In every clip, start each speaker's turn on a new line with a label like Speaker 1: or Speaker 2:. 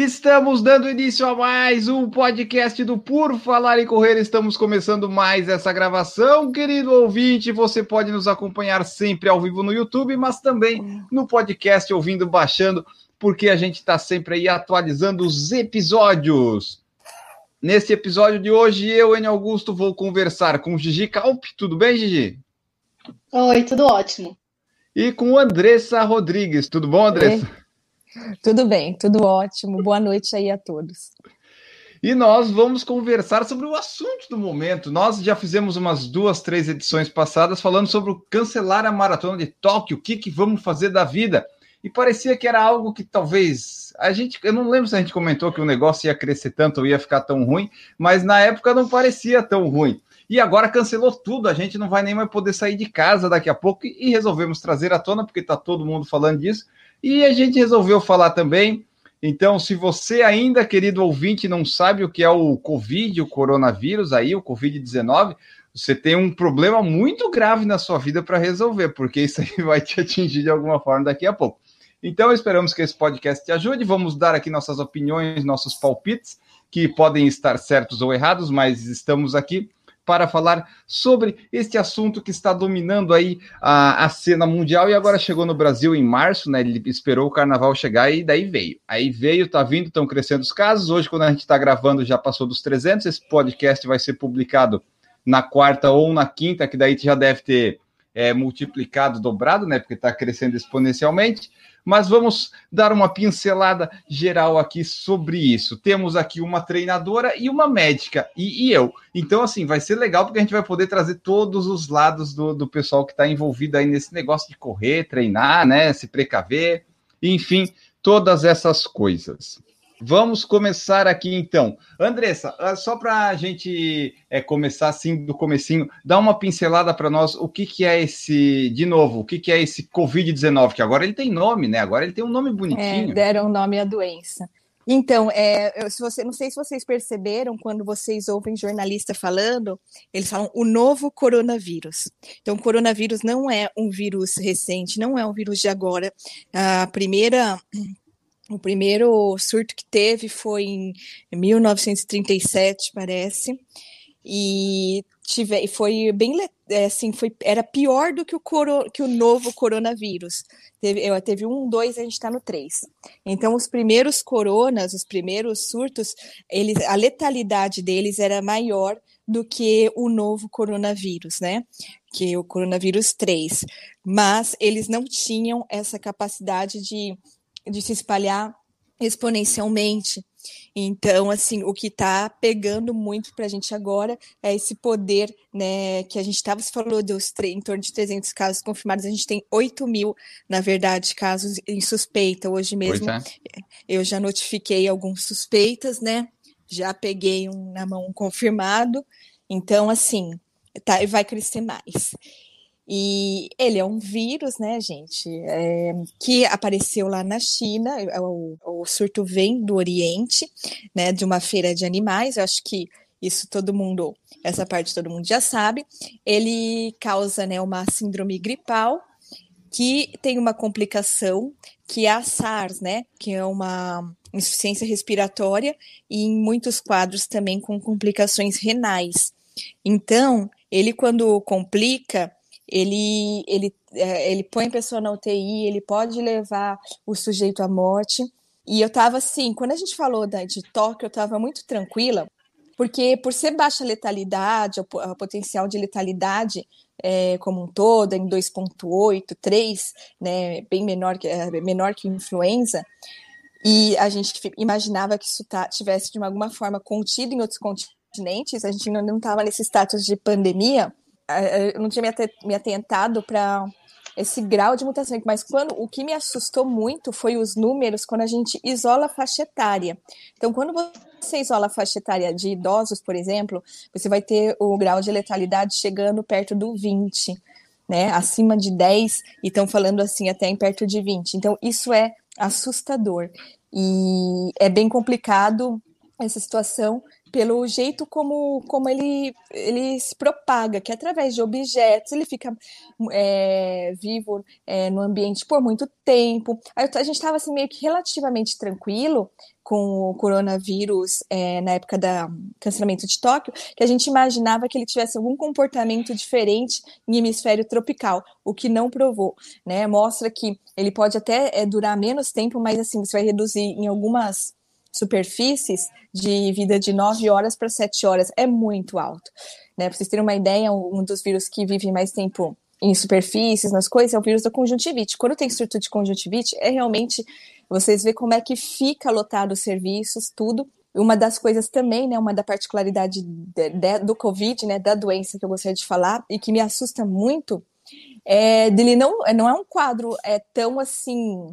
Speaker 1: Estamos dando início a mais um podcast do Por Falar em Correr. Estamos começando mais essa gravação. Querido ouvinte, você pode nos acompanhar sempre ao vivo no YouTube, mas também no podcast, ouvindo, baixando, porque a gente está sempre aí atualizando os episódios. Nesse episódio de hoje, eu, Enio Augusto, vou conversar com Gigi Calp. Tudo bem, Gigi?
Speaker 2: Oi, tudo ótimo.
Speaker 1: E com Andressa Rodrigues. Tudo bom, Andressa?
Speaker 3: Tudo bem, tudo ótimo. Boa noite aí a todos.
Speaker 1: E nós vamos conversar sobre o assunto do momento. Nós já fizemos umas duas, três edições passadas falando sobre o cancelar a maratona de Tóquio, o que, que vamos fazer da vida. E parecia que era algo que talvez a gente, eu não lembro se a gente comentou que o negócio ia crescer tanto ou ia ficar tão ruim, mas na época não parecia tão ruim. E agora cancelou tudo, a gente não vai nem mais poder sair de casa daqui a pouco e resolvemos trazer à tona porque está todo mundo falando disso e a gente resolveu falar também. Então, se você ainda, querido ouvinte, não sabe o que é o Covid, o coronavírus aí, o Covid-19, você tem um problema muito grave na sua vida para resolver, porque isso aí vai te atingir de alguma forma daqui a pouco. Então, esperamos que esse podcast te ajude. Vamos dar aqui nossas opiniões, nossos palpites, que podem estar certos ou errados, mas estamos aqui para falar sobre este assunto que está dominando aí a, a, cena mundial e agora chegou no Brasil em março, né? Ele esperou o carnaval chegar e daí veio. Aí veio, tá vindo, estão crescendo os casos. Hoje, quando a gente está gravando, já passou dos 300. Esse podcast vai ser publicado na quarta ou na quinta, que daí já deve ter é, multiplicado, dobrado, né? Porque está crescendo exponencialmente mas vamos dar uma pincelada geral aqui sobre isso. Temos aqui uma treinadora e uma médica, e, e eu. Então, assim, vai ser legal porque a gente vai poder trazer todos os lados do, do pessoal que está envolvido aí nesse negócio de correr, treinar, né? Se precaver, enfim, todas essas coisas. Vamos começar aqui então. Andressa, ah, só para a gente é, começar assim do comecinho, dá uma pincelada para nós o que, que é esse, de novo, o que, que é esse Covid-19, que agora ele tem nome, né? Agora ele tem um nome bonitinho.
Speaker 3: É, deram nome à doença. Então, é, se você, não sei se vocês perceberam, quando vocês ouvem jornalista falando, eles falam o novo coronavírus. Então, o coronavírus não é um vírus recente, não é um vírus de agora. A primeira o primeiro surto que teve foi em 1937, parece, e tive, foi bem é, assim, foi, era pior do que o, coro, que o novo coronavírus. Teve, eu, teve um, dois, a gente está no três. Então, os primeiros coronas, os primeiros surtos, eles, a letalidade deles era maior do que o novo coronavírus, né? Que o coronavírus 3. Mas eles não tinham essa capacidade de de se espalhar exponencialmente. Então, assim, o que está pegando muito para a gente agora é esse poder, né, que a gente estava, se falou dos em torno de 300 casos confirmados, a gente tem 8 mil, na verdade, casos em suspeita. Hoje mesmo é. eu já notifiquei alguns suspeitas, né, já peguei um na mão um confirmado, então, assim, tá, vai crescer mais. E ele é um vírus, né, gente, é, que apareceu lá na China. É, o, o, surto vem do Oriente, né, de uma feira de animais. Eu acho que isso todo mundo, essa parte todo mundo já sabe. Ele causa, né, uma síndrome gripal que tem uma complicação que é a SARS, né, que é uma insuficiência respiratória e em muitos quadros também com complicações renais. Então, ele quando complica, ele, ele, é, ele põe a pessoa na UTI, ele pode levar o sujeito à morte. E eu estava assim, quando a gente falou da, de toque, eu estava muito tranquila, porque por ser baixa letalidade, o potencial de letalidade é, como um todo, em 2,8, 3, né, bem menor que, é, menor que influenza, e a gente imaginava que isso tá, tivesse de alguma forma contido em outros continentes, a gente não estava nesse status de pandemia, eu não tinha me atentado para esse grau de mutação, mas quando o que me assustou muito foi os números quando a gente isola a faixa etária. Então, quando você isola a faixa etária de idosos, por exemplo, você vai ter o grau de letalidade chegando perto do 20. né, acima de 10 e estão falando assim até em perto de 20. Então, isso é assustador. E é bem complicado essa situação pelo jeito como, como ele, ele se propaga, que através de objetos ele fica é, vivo é, no ambiente por muito tempo. A gente estava assim, meio que relativamente tranquilo com o coronavírus é, na época do cancelamento de Tóquio, que a gente imaginava que ele tivesse algum comportamento diferente em hemisfério tropical, o que não provou, né? Mostra que ele pode até é, durar menos tempo, mas assim, você vai reduzir em algumas superfícies de vida de 9 horas para 7 horas. É muito alto. Né? Para vocês terem uma ideia, um dos vírus que vive mais tempo em superfícies, nas coisas, é o vírus da conjuntivite. Quando tem surto de conjuntivite, é realmente vocês vê como é que fica lotado os serviços, tudo. Uma das coisas também, né, uma da particularidade de, de, do Covid, né, da doença que eu gostaria de falar e que me assusta muito, é dele não, não é um quadro é tão assim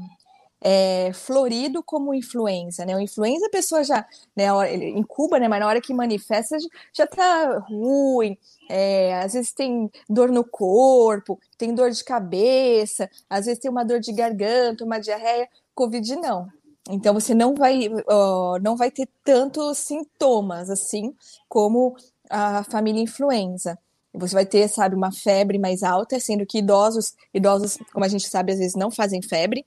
Speaker 3: é, florido como influenza, né? O influenza a pessoa já, né, em Cuba, né, mas na hora que manifesta já tá ruim, é, às vezes tem dor no corpo, tem dor de cabeça, às vezes tem uma dor de garganta, uma diarreia, Covid não. Então você não vai, não vai ter tantos sintomas assim como a família influenza. Você vai ter, sabe, uma febre mais alta, sendo que idosos, idosos, como a gente sabe, às vezes não fazem febre,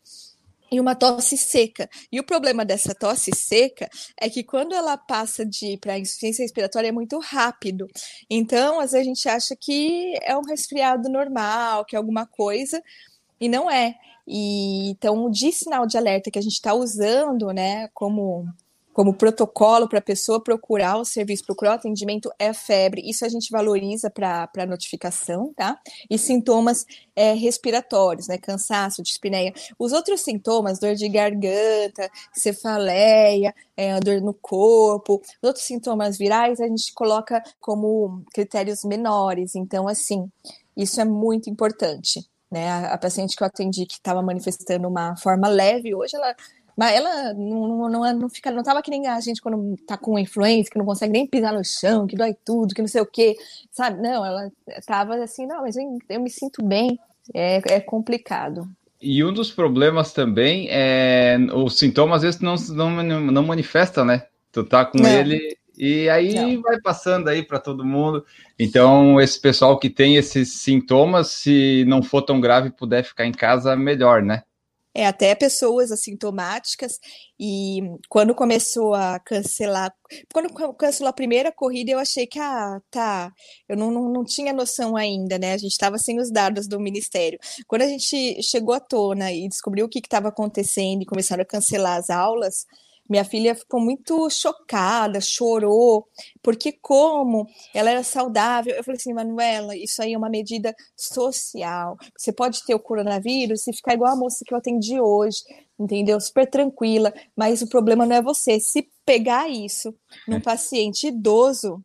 Speaker 3: e uma tosse seca. E o problema dessa tosse seca é que quando ela passa de para insuficiência respiratória é muito rápido. Então, às vezes a gente acha que é um resfriado normal, que é alguma coisa, e não é. E então, de sinal de alerta que a gente está usando, né, como como protocolo para a pessoa procurar o serviço, procurar o atendimento é febre. Isso a gente valoriza para notificação, tá? E sintomas é, respiratórios, né? Cansaço, dispneia. Os outros sintomas, dor de garganta, cefaleia, é, dor no corpo, os outros sintomas virais, a gente coloca como critérios menores. Então, assim, isso é muito importante. Né, a, a paciente que eu atendi que estava manifestando uma forma leve, hoje ela mas ela não, não, não fica, não tava que nem a gente quando tá com influência, que não consegue nem pisar no chão, que dói tudo, que não sei o quê, sabe? Não, ela tava assim, não, mas eu, eu me sinto bem. É, é complicado.
Speaker 1: E um dos problemas também é os sintomas às vezes não, não, não manifestam, né? Tu tá com ele e aí não. vai passando aí para todo mundo. Então, esse pessoal que tem esses sintomas, se não for tão grave, puder ficar em casa, melhor, né?
Speaker 3: É, até pessoas assintomáticas, e quando começou a cancelar, quando cancelou a primeira corrida, eu achei que, ah, tá, eu não, não, não tinha noção ainda, né? A gente estava sem os dados do Ministério. Quando a gente chegou à tona e descobriu o que estava acontecendo e começaram a cancelar as aulas, minha filha ficou muito chocada, chorou, porque como ela era saudável, eu falei assim, Manuela, isso aí é uma medida social. Você pode ter o coronavírus e ficar igual a moça que eu atendi hoje, entendeu? Super tranquila, mas o problema não é você. Se pegar isso num é. paciente idoso,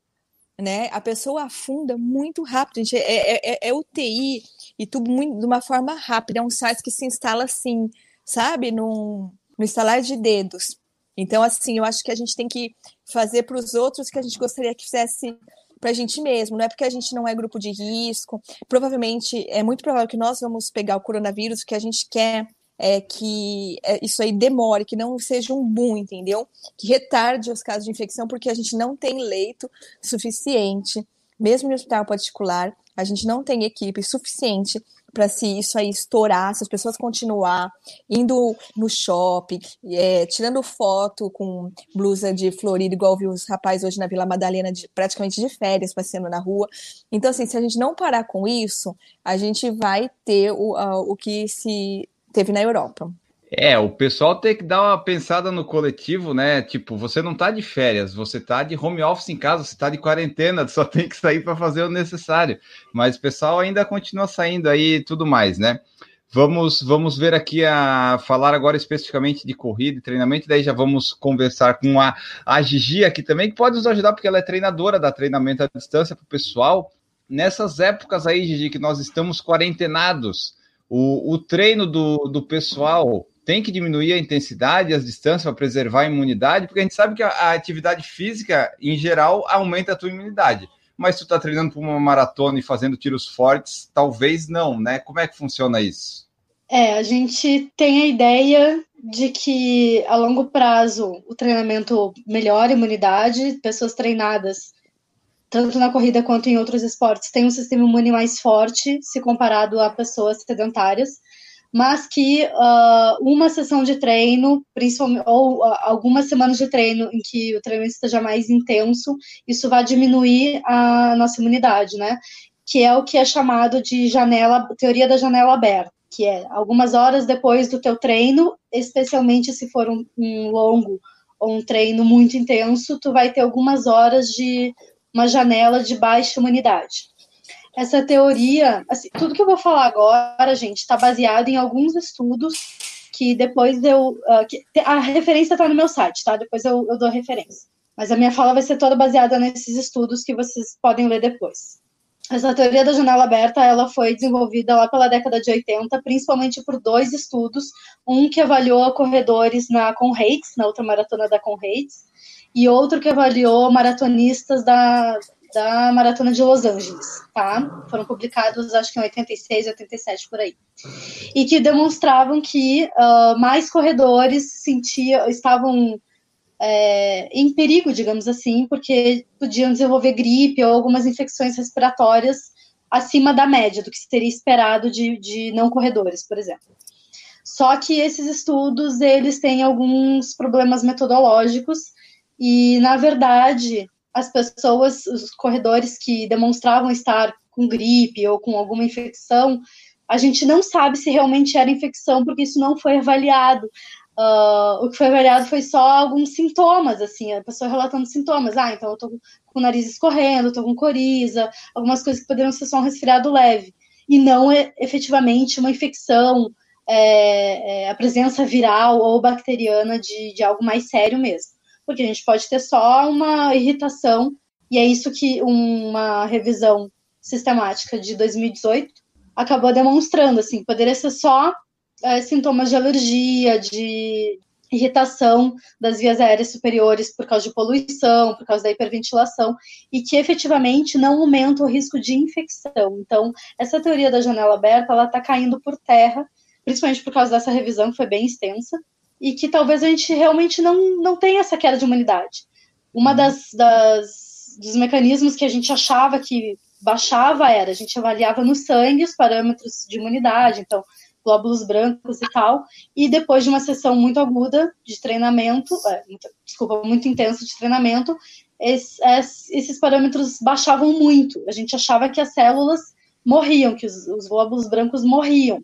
Speaker 3: né, a pessoa afunda muito rápido, gente. É, é, é, é UTI e tudo muito, de uma forma rápida. É um site que se instala assim, sabe, num, no instalar de dedos. Então, assim, eu acho que a gente tem que fazer para os outros que a gente gostaria que fizesse para a gente mesmo, não é porque a gente não é grupo de risco. Provavelmente, é muito provável que nós vamos pegar o coronavírus, o que a gente quer é que é, isso aí demore, que não seja um boom, entendeu? Que retarde os casos de infecção, porque a gente não tem leito suficiente, mesmo no hospital particular, a gente não tem equipe suficiente para se isso aí estourar, se as pessoas continuar indo no shopping, é, tirando foto com blusa de florido, igual viu os rapazes hoje na Vila Madalena, de, praticamente de férias, passeando na rua. Então, assim, se a gente não parar com isso, a gente vai ter o, o que se teve na Europa.
Speaker 1: É, o pessoal tem que dar uma pensada no coletivo, né? Tipo, você não tá de férias, você tá de home office em casa, você tá de quarentena, só tem que sair para fazer o necessário. Mas o pessoal ainda continua saindo aí e tudo mais, né? Vamos, vamos ver aqui a falar agora especificamente de corrida e treinamento, daí já vamos conversar com a, a Gigi aqui também, que pode nos ajudar, porque ela é treinadora, dá treinamento à distância para o pessoal. Nessas épocas aí, Gigi, que nós estamos quarentenados, o, o treino do, do pessoal tem que diminuir a intensidade as distâncias para preservar a imunidade, porque a gente sabe que a, a, atividade física, em geral, aumenta a tua imunidade. mas tu tá treinando para uma maratona e fazendo tiros fortes, talvez não, né? Como é que funciona isso?
Speaker 2: É, a gente tem a ideia de que a longo prazo o treinamento melhora a imunidade, pessoas treinadas tanto na corrida quanto em outros esportes, têm um sistema imune mais forte se comparado a pessoas sedentárias mas que uh, uma sessão de treino, principalmente, ou uh, algumas semanas de treino em que o treino esteja mais intenso, isso vai diminuir a nossa imunidade, né? Que é o que é chamado de janela, teoria da janela aberta, que é algumas horas depois do teu treino, especialmente se for um, um longo ou um treino muito intenso, tu vai ter algumas horas de uma janela de baixa imunidade essa teoria, assim, tudo que eu vou falar agora, gente, está baseado em alguns estudos que depois eu. Uh, que, a referência está no meu site, tá? Depois eu, eu dou referência. Mas a minha fala vai ser toda baseada nesses estudos que vocês podem ler depois. Essa teoria da janela aberta, ela foi desenvolvida lá pela década de 80, principalmente por dois estudos, um que avaliou corredores na Conrads, na outra maratona da Conrads, e outro que avaliou maratonistas da, da Maratona de Los Angeles, tá? Foram publicados, acho que em 86, 87, por aí. E que demonstravam que uh, mais corredores sentia, estavam é, em perigo, digamos assim, porque podiam desenvolver gripe ou algumas infecções respiratórias acima da média do que se teria esperado de, de não corredores, por exemplo. Só que esses estudos, eles têm alguns problemas metodológicos e, na verdade, as pessoas, os corredores que demonstravam estar com gripe ou com alguma infecção, a gente não sabe se realmente era infecção, porque isso não foi avaliado. Uh, o que foi avaliado foi só alguns sintomas, assim, a pessoa relatando sintomas. Ah, então eu tô com o nariz escorrendo, tô com coriza, algumas coisas que poderiam ser só um resfriado leve. E não é efetivamente uma infecção, é, é, a presença viral ou bacteriana de, de algo mais sério mesmo porque a gente pode ter só uma irritação, e é isso que uma revisão sistemática de 2018 acabou demonstrando, assim, poderia ser só é, sintomas de alergia, de irritação das vias aéreas superiores por causa de poluição, por causa da hiperventilação, e que efetivamente não aumenta o risco de infecção. Então, essa teoria da janela aberta, ela está caindo por terra, principalmente por causa dessa revisão que foi bem extensa, e que talvez a gente realmente não, não tenha essa queda de imunidade. Uma uhum. das, das dos mecanismos que a gente achava que baixava era a gente avaliava no sangue os parâmetros de imunidade, então glóbulos brancos e tal, e depois de uma sessão muito aguda de treinamento, é, desculpa, muito intensa de treinamento, esses, esses parâmetros baixavam muito. A gente achava que as células morriam, que os, os glóbulos brancos morriam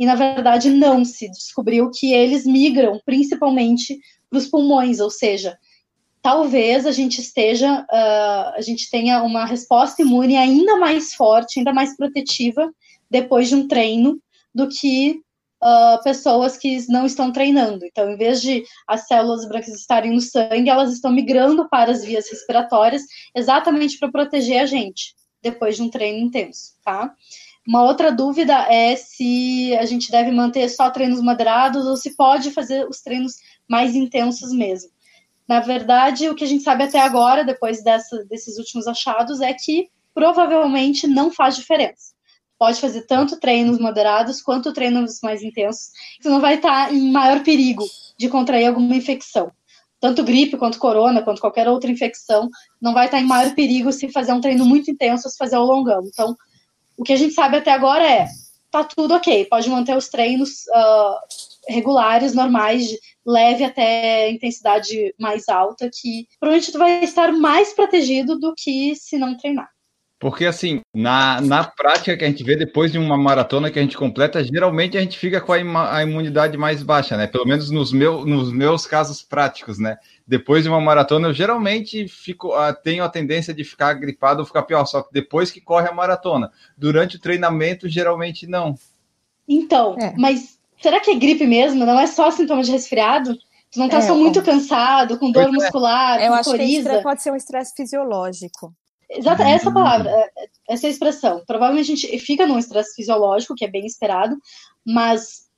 Speaker 2: e na verdade não se descobriu que eles migram principalmente para os pulmões, ou seja, talvez a gente esteja, uh, a gente tenha uma resposta imune ainda mais forte, ainda mais protetiva depois de um treino do que uh, pessoas que não estão treinando. Então, em vez de as células brancas estarem no sangue, elas estão migrando para as vias respiratórias, exatamente para proteger a gente depois de um treino intenso, tá? Uma outra dúvida é se a gente deve manter só treinos moderados ou se pode fazer os treinos mais intensos mesmo. Na verdade, o que a gente sabe até agora, depois dessa, desses últimos achados, é que provavelmente não faz diferença. Pode fazer tanto treinos moderados quanto treinos mais intensos, você não vai estar em maior perigo de contrair alguma infecção. Tanto gripe quanto corona, quanto qualquer outra infecção, não vai estar em maior perigo se fazer um treino muito intenso ou se fazer o longão. Então, o que a gente sabe até agora é tá tudo ok, pode manter os treinos uh, regulares, normais, de leve até intensidade mais alta, que provavelmente tu vai estar mais protegido do que se não treinar.
Speaker 1: Porque, assim, na, na prática que a gente vê depois de uma maratona que a gente completa, geralmente a gente fica com a, ima, a imunidade mais baixa, né? Pelo menos nos, meu, nos meus casos práticos, né? Depois de uma maratona, eu geralmente fico, uh, tenho a tendência de ficar gripado ou ficar pior, só que depois que corre a maratona. Durante o treinamento, geralmente não.
Speaker 2: Então, é. mas será que é gripe mesmo? Não é só sintoma de resfriado? Tu não tá é, só muito cansado, com dor é. muscular,
Speaker 3: eu
Speaker 2: com
Speaker 3: acho coriza? que pode ser um estresse fisiológico.
Speaker 2: Exato, é essa palavra, é, essa expressão. Provavelmente a gente fica num estresse fisiológico, que é bem esperado, mas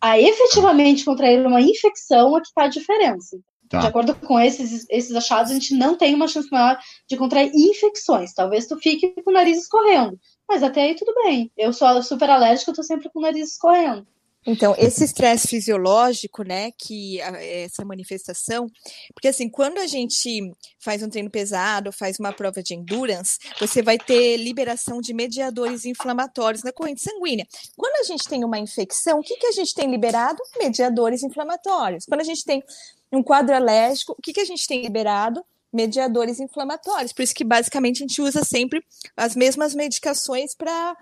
Speaker 2: a efetivamente contrair uma infecção é que está a diferença. Tá. De acordo com esses, esses achados, a gente não tem uma chance maior de contrair infecções. Talvez tu fique com o nariz escorrendo. Mas até aí tudo bem. Eu sou super alérgica, eu tô sempre com o nariz escorrendo.
Speaker 3: Então, esse estresse fisiológico, né, que essa manifestação, porque assim, quando a gente faz um treino pesado, faz uma prova de endurance, você vai ter liberação de mediadores inflamatórios na corrente sanguínea. Quando a gente tem uma infecção, o que, que a gente tem liberado? Mediadores inflamatórios. Quando a gente tem um quadro alérgico, o que, que a gente tem liberado? Mediadores inflamatórios. Por isso que basicamente a gente usa sempre as mesmas medicações para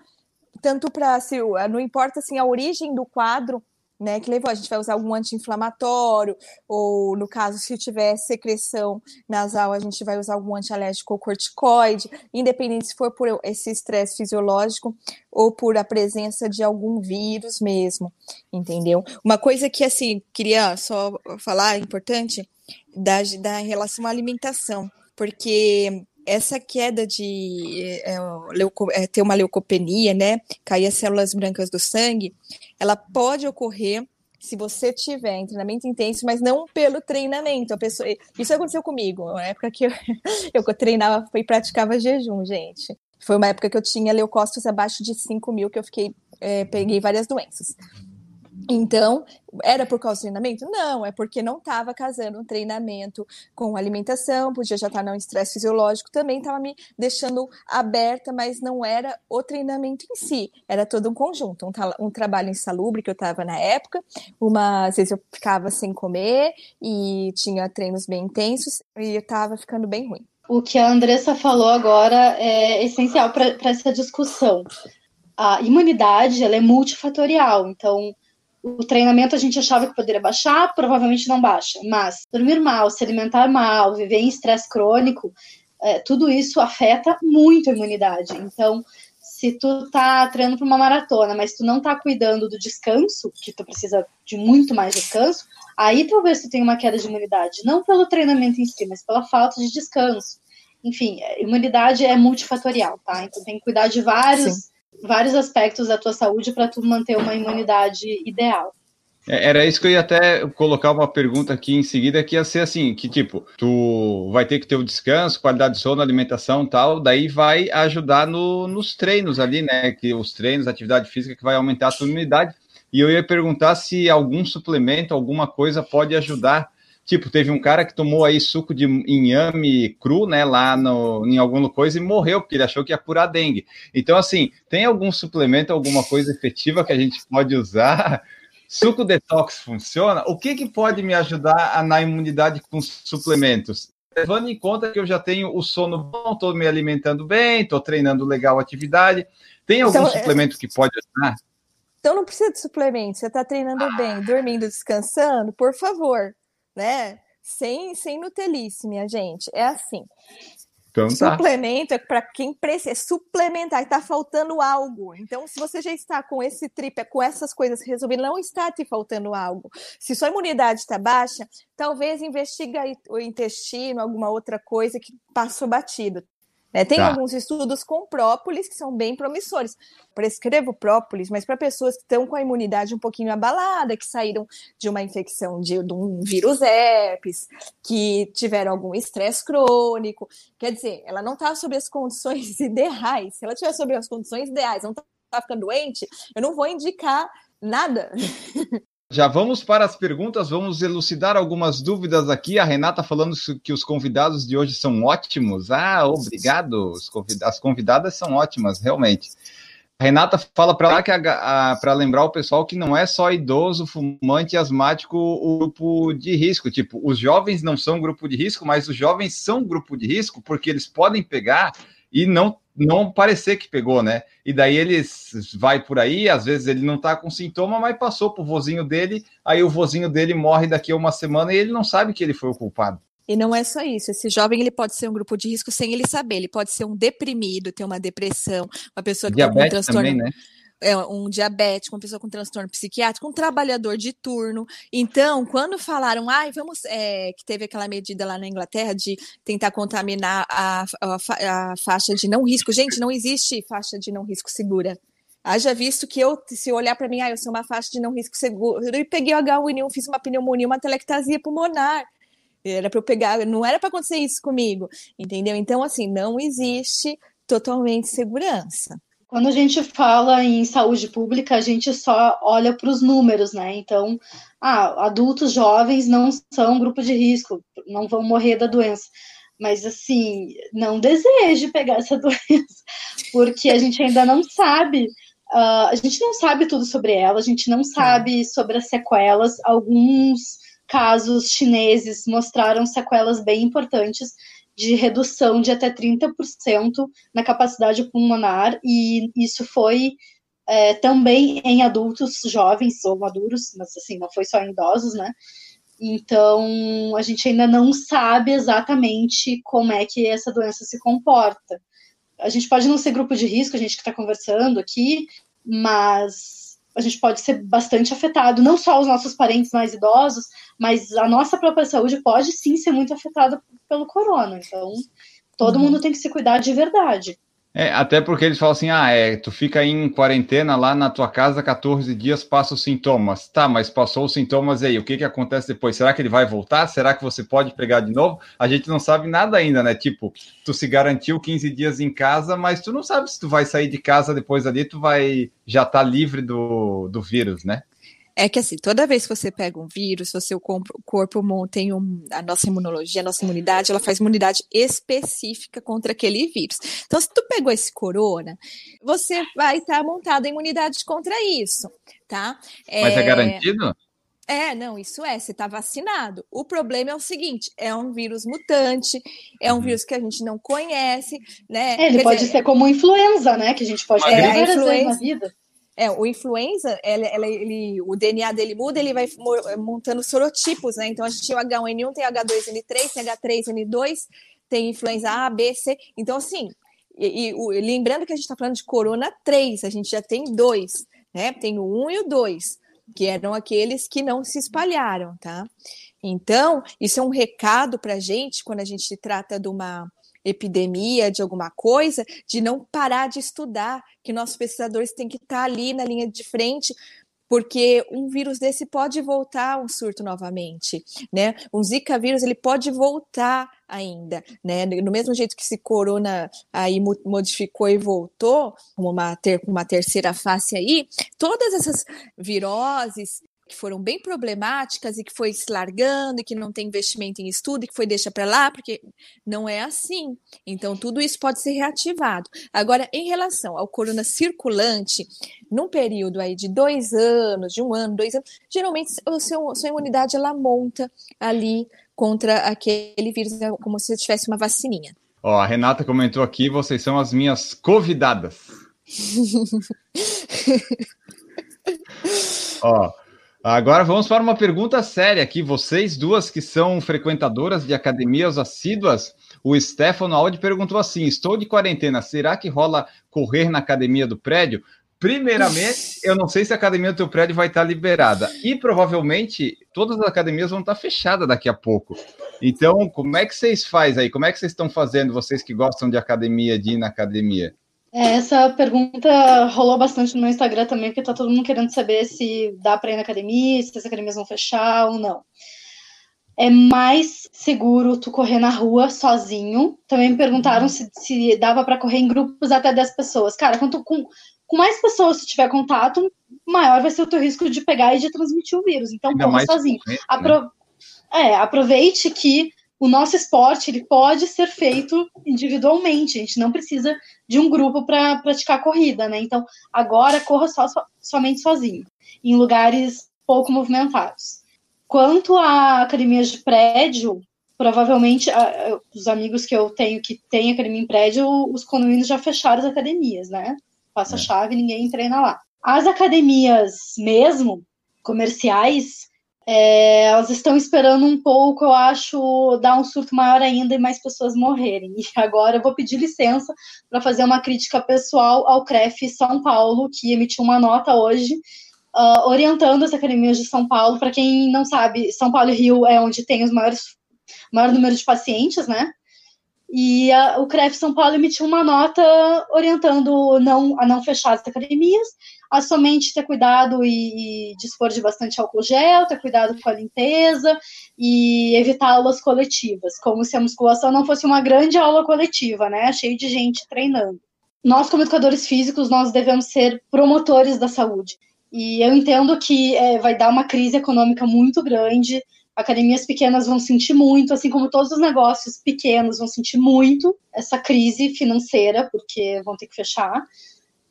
Speaker 3: tanto para se não importa assim a origem do quadro, né, que levou, a gente vai usar algum anti-inflamatório, ou no caso, se tiver secreção nasal, a gente vai usar algum antialérgico ou corticoide, independente se for por esse estresse fisiológico ou por a presença de algum vírus mesmo, entendeu? Uma coisa que, assim, queria só falar, importante, da, da relação à alimentação, porque essa queda de é, leuco, é, ter uma leucopenia, né, cair as células brancas do sangue, ela pode ocorrer se você tiver treinamento intenso, mas não pelo treinamento. A pessoa, isso aconteceu comigo, na época que eu, eu treinava e praticava jejum, gente. Foi uma época que eu tinha leucócitos abaixo de 5 mil, que eu fiquei, é, peguei várias doenças. Então, era por causa do treinamento? Não, é porque não estava casando um treinamento com alimentação, podia já estar tá no estresse fisiológico, também estava me deixando aberta, mas não era o treinamento em si, era todo um conjunto, um, um trabalho insalubre que eu estava na época, uma, às vezes eu ficava sem comer e tinha treinos bem intensos e eu estava ficando bem ruim.
Speaker 2: O que a Andressa falou agora é essencial para essa discussão. A imunidade ela é multifatorial, então o treinamento a gente achava que poderia baixar, provavelmente não baixa, mas dormir mal, se alimentar mal, viver em estresse crônico, é, tudo isso afeta muito a imunidade. Então, se tu tá treinando para uma maratona, mas tu não tá cuidando do descanso, que tu precisa de muito mais descanso, aí talvez tu tenha uma queda de imunidade, não pelo treinamento em si, mas pela falta de descanso. Enfim, imunidade é multifatorial, tá? Então tem que cuidar de vários Sim vários aspectos da tua saúde para tu manter uma imunidade ideal.
Speaker 1: É, era isso que eu ia até colocar uma pergunta aqui em seguida, que ia ser assim, que tipo, tu vai ter que ter o descanso, qualidade de sono, alimentação tal, daí vai ajudar no, nos treinos ali, né, que os treinos, atividade física que vai aumentar a tua imunidade, e eu ia perguntar se algum suplemento, alguma coisa pode ajudar Tipo, teve um cara que tomou aí suco de inhame cru, né, lá no, em alguma coisa e morreu, porque ele achou que ia curar dengue. Então, assim, tem algum suplemento, alguma coisa efetiva que a gente pode usar? Suco detox funciona? O que, que pode me ajudar na imunidade com suplementos? Levando em conta que eu já tenho o sono bom, estou me alimentando bem, estou treinando legal a atividade. Tem algum então, é suplemento que pode ajudar?
Speaker 3: Então não precisa de suplemento, você está treinando ah. bem, dormindo, descansando, por favor né? Sem, sem nutelice, minha gente. É assim. Então, tá. Suplemento é para quem precisa suplementar, está faltando algo. Então, se você já está com esse tripé, com essas coisas resolvidas, não está te faltando algo. Se sua imunidade está baixa, talvez investiga o intestino, alguma outra coisa que passou batido. É, tem tá. alguns estudos com própolis que são bem promissores. Prescrevo própolis, mas para pessoas que estão com a imunidade um pouquinho abalada, que saíram de uma infecção de, de um vírus herpes, que tiveram algum estresse crônico. Quer dizer, ela não está sob as condições ideais. Se ela estiver sob as condições ideais, não está ficando doente, eu não vou indicar nada.
Speaker 1: Já vamos para as perguntas, vamos elucidar algumas dúvidas aqui. A Renata falando que os convidados de hoje são ótimos. Ah, obrigado. As convidadas são ótimas, realmente. A Renata fala para lá que para lembrar o pessoal que não é só idoso, fumante asmático o grupo de risco. Tipo, os jovens não são grupo de risco, mas os jovens são grupo de risco porque eles podem pegar e não não parecer que pegou, né? E daí ele vai por aí, às vezes ele não tá com sintoma, mas passou pro vozinho dele, aí o vozinho dele morre daqui a uma semana e ele não sabe que ele foi o culpado.
Speaker 3: E não é só isso. Esse jovem ele pode ser um grupo de risco sem ele saber. Ele pode ser um deprimido, ter uma depressão, uma pessoa que tem tá um transtorno. Também, né? É, um diabético, uma pessoa com transtorno psiquiátrico, um trabalhador de turno. Então, quando falaram, ai, vamos, é, que teve aquela medida lá na Inglaterra de tentar contaminar a, a, a faixa de não risco. Gente, não existe faixa de não risco segura. Haja visto que eu, se olhar para mim, ah, eu sou uma faixa de não risco seguro, e peguei o H1N1, fiz uma pneumonia, uma telectasia pulmonar. Era para eu pegar, não era para acontecer isso comigo, entendeu? Então, assim, não existe totalmente segurança.
Speaker 2: Quando a gente fala em saúde pública, a gente só olha para os números, né? Então, ah, adultos jovens não são grupo de risco, não vão morrer da doença. Mas, assim, não deseje pegar essa doença, porque a gente ainda não sabe. Uh, a gente não sabe tudo sobre ela, a gente não sabe sobre as sequelas. Alguns casos chineses mostraram sequelas bem importantes de redução de até 30% na capacidade pulmonar, e isso foi é, também em adultos jovens ou maduros, mas assim, não foi só em idosos, né? Então, a gente ainda não sabe exatamente como é que essa doença se comporta. A gente pode não ser grupo de risco, a gente que está conversando aqui, mas a gente pode ser bastante afetado, não só os nossos parentes mais idosos, mas a nossa própria saúde pode sim ser muito afetada pelo corona. Então, todo uhum. mundo tem que se cuidar de verdade.
Speaker 1: É, até porque eles falam assim: ah, é, tu fica em quarentena lá na tua casa 14 dias, passa os sintomas. Tá, mas passou os sintomas aí, o que que acontece depois? Será que ele vai voltar? Será que você pode pegar de novo? A gente não sabe nada ainda, né? Tipo, tu se garantiu 15 dias em casa, mas tu não sabe se tu vai sair de casa depois ali, tu vai já estar tá livre do, do vírus, né?
Speaker 3: É que assim, toda vez que você pega um vírus, o seu corpo tem um, a nossa imunologia, a nossa imunidade, ela faz imunidade específica contra aquele vírus. Então, se tu pegou esse corona, você vai estar tá montada a imunidade contra isso, tá?
Speaker 1: Mas é, é garantido?
Speaker 3: É, não, isso é, você está vacinado. O problema é o seguinte: é um vírus mutante, é um uhum. vírus que a gente não conhece, né?
Speaker 2: É, ele Quer pode dizer, ser como influenza, né? Que a gente pode ter várias vezes na vida.
Speaker 3: É, o influenza, ele, o DNA dele muda, ele vai montando sorotipos, né? Então a gente tem o H1N1, tem H2N3, tem H3N2, tem influenza A, B, C. Então, assim, e, e lembrando que a gente está falando de corona 3, a gente já tem dois, né? Tem o 1 e o 2, que eram aqueles que não se espalharam, tá? Então, isso é um recado para a gente quando a gente trata de uma epidemia, de alguma coisa, de não parar de estudar, que nossos pesquisadores têm que estar ali na linha de frente, porque um vírus desse pode voltar um surto novamente, né? Um Zika vírus ele pode voltar ainda, né? No mesmo jeito que esse corona aí modificou e voltou, como uma, ter, uma terceira face aí, todas essas viroses que foram bem problemáticas e que foi se largando e que não tem investimento em estudo e que foi deixa para lá, porque não é assim. Então, tudo isso pode ser reativado. Agora, em relação ao corona circulante, num período aí de dois anos, de um ano, dois anos, geralmente a seu, sua imunidade ela monta ali contra aquele vírus, né, como se tivesse uma vacininha.
Speaker 1: Ó, a Renata comentou aqui, vocês são as minhas convidadas. Ó, Agora vamos para uma pergunta séria aqui. Vocês duas que são frequentadoras de academias assíduas, o Stefano Aldi perguntou assim: Estou de quarentena, será que rola correr na academia do prédio? Primeiramente, eu não sei se a academia do teu prédio vai estar liberada. E provavelmente todas as academias vão estar fechadas daqui a pouco. Então, como é que vocês fazem aí? Como é que vocês estão fazendo, vocês que gostam de academia, de ir na academia?
Speaker 2: É, essa pergunta rolou bastante no meu Instagram também, porque tá todo mundo querendo saber se dá para ir na academia, se as academias vão fechar ou não. É mais seguro tu correr na rua sozinho. Também me perguntaram se, se dava para correr em grupos até 10 pessoas. Cara, quanto com, com mais pessoas tu tiver contato, maior vai ser o teu risco de pegar e de transmitir o vírus. Então, corra sozinho. Né? Apro é, aproveite que o nosso esporte ele pode ser feito individualmente. A gente não precisa de um grupo para praticar corrida, né? Então, agora corra só, somente sozinho, em lugares pouco movimentados. Quanto a academias de prédio, provavelmente a, os amigos que eu tenho que têm academia em prédio, os condomínios já fecharam as academias, né? Passa a é. chave, ninguém treina lá. As academias mesmo comerciais, é, elas estão esperando um pouco, eu acho, dar um surto maior ainda e mais pessoas morrerem. E agora eu vou pedir licença para fazer uma crítica pessoal ao CREF São Paulo, que emitiu uma nota hoje uh, orientando as academias de São Paulo. Para quem não sabe, São Paulo e Rio é onde tem os maiores maior número de pacientes, né? E a, o CREF São Paulo emitiu uma nota orientando não, a não fechar as academias, a somente ter cuidado e, e dispor de bastante álcool gel, ter cuidado com a limpeza e evitar aulas coletivas, como se a musculação não fosse uma grande aula coletiva, né? Cheio de gente treinando. Nós, como educadores físicos, nós devemos ser promotores da saúde. E eu entendo que é, vai dar uma crise econômica muito grande, academias pequenas vão sentir muito, assim como todos os negócios pequenos vão sentir muito essa crise financeira, porque vão ter que fechar.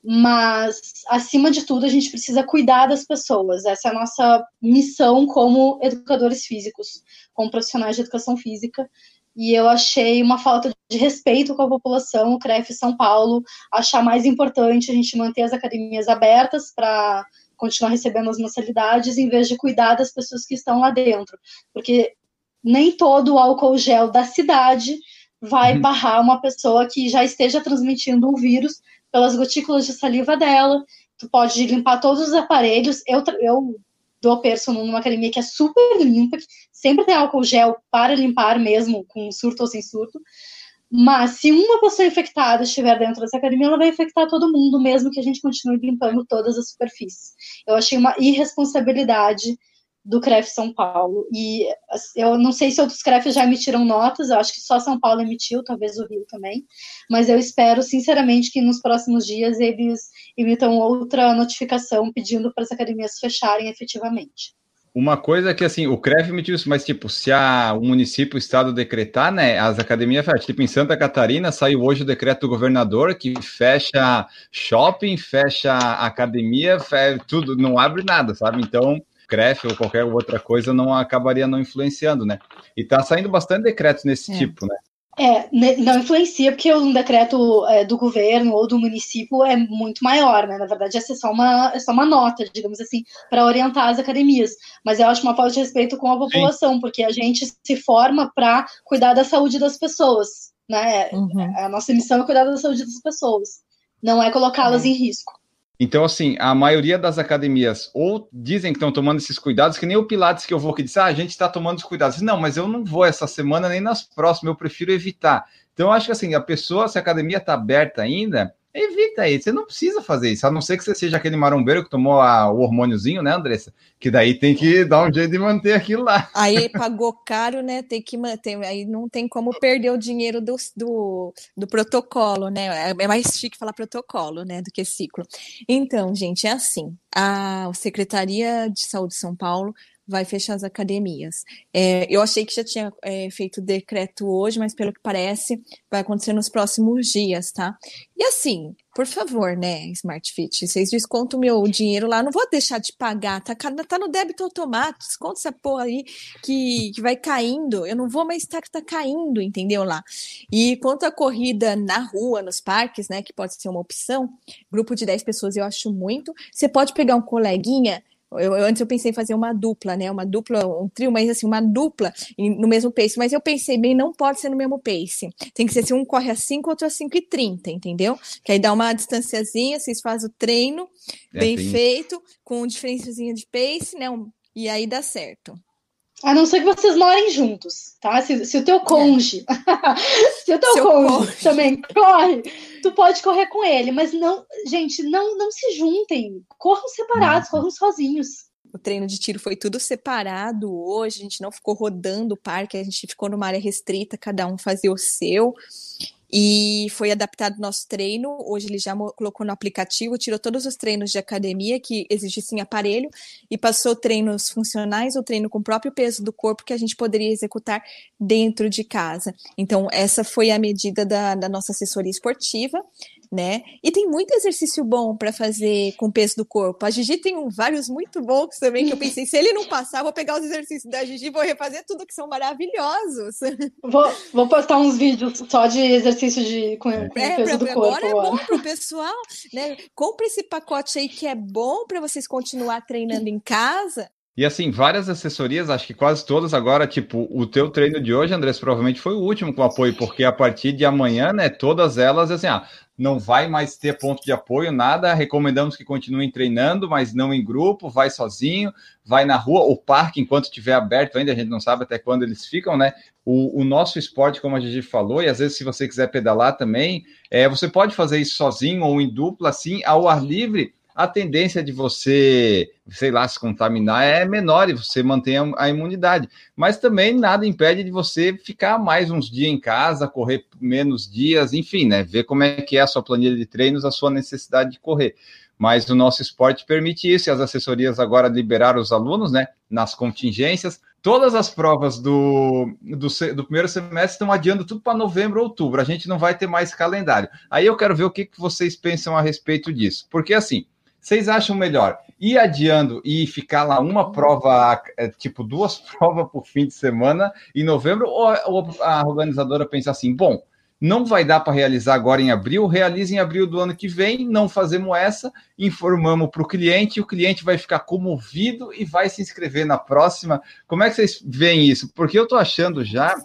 Speaker 2: Mas, acima de tudo, a gente precisa cuidar das pessoas. Essa é a nossa missão como educadores físicos, como profissionais de educação física. E eu achei uma falta de respeito com a população, o CREF São Paulo, achar mais importante a gente manter as academias abertas para continuar recebendo as mensalidades, em vez de cuidar das pessoas que estão lá dentro. Porque nem todo o álcool gel da cidade vai uhum. barrar uma pessoa que já esteja transmitindo o vírus pelas gotículas de saliva dela. Tu pode limpar todos os aparelhos. Eu, eu dou perso numa academia que é super limpa, que sempre tem álcool gel para limpar mesmo, com surto ou sem surto. Mas se uma pessoa infectada estiver dentro dessa academia, ela vai infectar todo mundo, mesmo que a gente continue limpando todas as superfícies. Eu achei uma irresponsabilidade do CREF São Paulo. E eu não sei se outros CREFs já emitiram notas, eu acho que só São Paulo emitiu, talvez o Rio também. Mas eu espero, sinceramente, que nos próximos dias eles emitam outra notificação pedindo para as academias fecharem efetivamente.
Speaker 1: Uma coisa é que, assim, o CREF emitiu isso, mas, tipo, se a, o município, o estado decretar, né, as academias fecham. Tipo, em Santa Catarina saiu hoje o decreto do governador que fecha shopping, fecha academia, fecha, tudo, não abre nada, sabe? Então, CREF ou qualquer outra coisa não acabaria não influenciando, né? E tá saindo bastante decretos nesse é. tipo, né?
Speaker 2: É, não influencia porque um decreto é, do governo ou do município é muito maior, né? Na verdade, essa é só uma, é só uma nota, digamos assim, para orientar as academias. Mas eu acho uma falta de respeito com a população, Sim. porque a gente se forma para cuidar da saúde das pessoas, né? Uhum. A nossa missão é cuidar da saúde das pessoas, não é colocá-las uhum. em risco.
Speaker 1: Então, assim, a maioria das academias ou dizem que estão tomando esses cuidados, que nem o Pilates que eu vou que diz, ah, a gente está tomando os cuidados. Não, mas eu não vou essa semana nem nas próximas, eu prefiro evitar. Então, eu acho que assim, a pessoa, se a academia está aberta ainda, evita isso. Você não precisa fazer isso, a não ser que você seja aquele marombeiro que tomou a, o hormôniozinho, né, Andressa? Que daí tem que dar um jeito de manter aquilo lá.
Speaker 3: Aí pagou caro, né? Tem que manter, aí não tem como perder o dinheiro do, do, do protocolo, né? É mais chique falar protocolo, né, do que ciclo. Então, gente, é assim. A Secretaria de Saúde de São Paulo vai fechar as academias. É, eu achei que já tinha é, feito o decreto hoje, mas pelo que parece, vai acontecer nos próximos dias, tá? E assim, por favor, né, Smart Fit, vocês descontam meu dinheiro lá, não vou deixar de pagar, tá, tá no débito automático, desconta essa porra aí que, que vai caindo, eu não vou mais estar que tá caindo, entendeu lá? E quanto à corrida na rua, nos parques, né, que pode ser uma opção, grupo de 10 pessoas eu acho muito, você pode pegar um coleguinha eu, antes eu pensei em fazer uma dupla, né? Uma dupla, um trio, mas assim, uma dupla no mesmo pace. Mas eu pensei bem, não pode ser no mesmo pace. Tem que ser assim, um corre a 5, outro a 5 e 30, entendeu? Que aí dá uma distanciazinha, vocês fazem o treino é, bem sim. feito, com diferençazinha de pace, né? Um, e aí dá certo.
Speaker 2: A não ser que vocês morem juntos, tá? Se, se o teu cônjuge, é. se o teu cônjuge, cônjuge também corre, tu pode correr com ele, mas não, gente, não, não se juntem, corram separados, corram sozinhos.
Speaker 3: O treino de tiro foi tudo separado hoje, a gente não ficou rodando o parque, a gente ficou numa área restrita, cada um fazia o seu. E foi adaptado nosso treino. Hoje ele já colocou no aplicativo, tirou todos os treinos de academia que exigissem aparelho e passou treinos funcionais ou treino com o próprio peso do corpo que a gente poderia executar dentro de casa. Então, essa foi a medida da, da nossa assessoria esportiva né? E tem muito exercício bom para fazer com o peso do corpo. A Gigi tem um, vários muito bons também que eu pensei, se ele não passar, vou pegar os exercícios da Gigi e vou refazer tudo que são maravilhosos.
Speaker 2: Vou, vou postar uns vídeos só de exercício de com, com é, peso pra, do corpo.
Speaker 3: Agora é bom pro pessoal, né? Compre esse pacote aí que é bom para vocês continuar treinando em casa
Speaker 1: E assim, várias assessorias, acho que quase todas agora, tipo, o teu treino de hoje, Andrés, provavelmente foi o último com apoio, porque a partir de amanhã, né, todas elas, assim, ah, não vai mais ter ponto de apoio, nada, recomendamos que continuem treinando, mas não em grupo, vai sozinho, vai na rua, o parque, enquanto estiver aberto ainda, a gente não sabe até quando eles ficam, né, o, o nosso esporte, como a gente falou, e às vezes se você quiser pedalar também, é, você pode fazer isso sozinho ou em dupla, assim, ao ar livre, a tendência de você, sei lá, se contaminar é menor e você mantém a imunidade. Mas também nada impede de você ficar mais uns dias em casa, correr menos dias, enfim, né? Ver como é que é a sua planilha de treinos, a sua necessidade de correr. Mas o nosso esporte permite isso, e as assessorias agora liberaram os alunos, né? Nas contingências. Todas as provas do, do, do primeiro semestre estão adiando tudo para novembro, outubro. A gente não vai ter mais calendário. Aí eu quero ver o que, que vocês pensam a respeito disso. Porque assim, vocês acham melhor ir adiando e ficar lá uma prova, é, tipo duas provas por fim de semana em novembro? Ou a organizadora pensa assim, bom, não vai dar para realizar agora em abril, realiza em abril do ano que vem, não fazemos essa, informamos para o cliente, o cliente vai ficar comovido e vai se inscrever na próxima. Como é que vocês veem isso? Porque eu estou achando já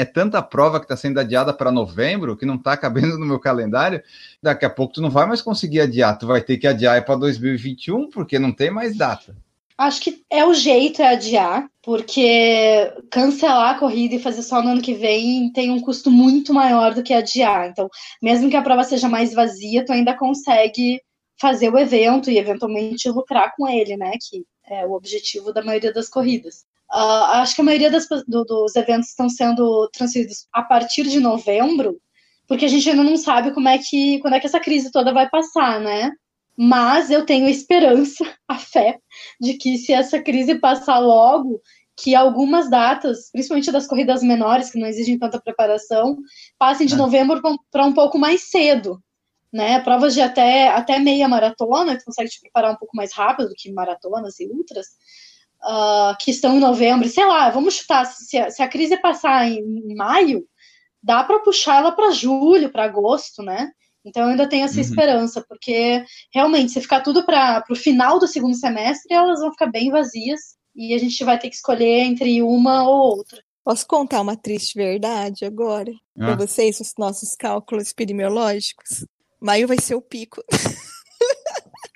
Speaker 1: é tanta prova que está sendo adiada para novembro que não está cabendo no meu calendário. Daqui a pouco tu não vai mais conseguir adiar, tu vai ter que adiar para 2021 porque não tem mais data.
Speaker 2: Acho que é o jeito é adiar, porque cancelar a corrida e fazer só no ano que vem tem um custo muito maior do que adiar. Então, mesmo que a prova seja mais vazia, tu ainda consegue fazer o evento e eventualmente lucrar com ele, né? Que é o objetivo da maioria das corridas. Uh, acho que a maioria das, do, dos eventos estão sendo transferidos a partir de novembro, porque a gente ainda não sabe como é que quando é que essa crise toda vai passar, né? Mas eu tenho esperança, a fé, de que se essa crise passar logo, que algumas datas, principalmente das corridas menores, que não exigem tanta preparação, passem de é. novembro para um pouco mais cedo. Né? Provas de até, até meia maratona, que consegue te preparar um pouco mais rápido do que maratonas e ultras, uh, que estão em novembro, sei lá, vamos chutar, se a, se a crise passar em, em maio, dá para puxar ela para julho, para agosto, né? Então eu ainda tenho essa uhum. esperança, porque realmente, se ficar tudo para o final do segundo semestre, elas vão ficar bem vazias e a gente vai ter que escolher entre uma ou outra.
Speaker 3: Posso contar uma triste verdade agora ah. para vocês, os nossos cálculos epidemiológicos? Maio vai ser o pico.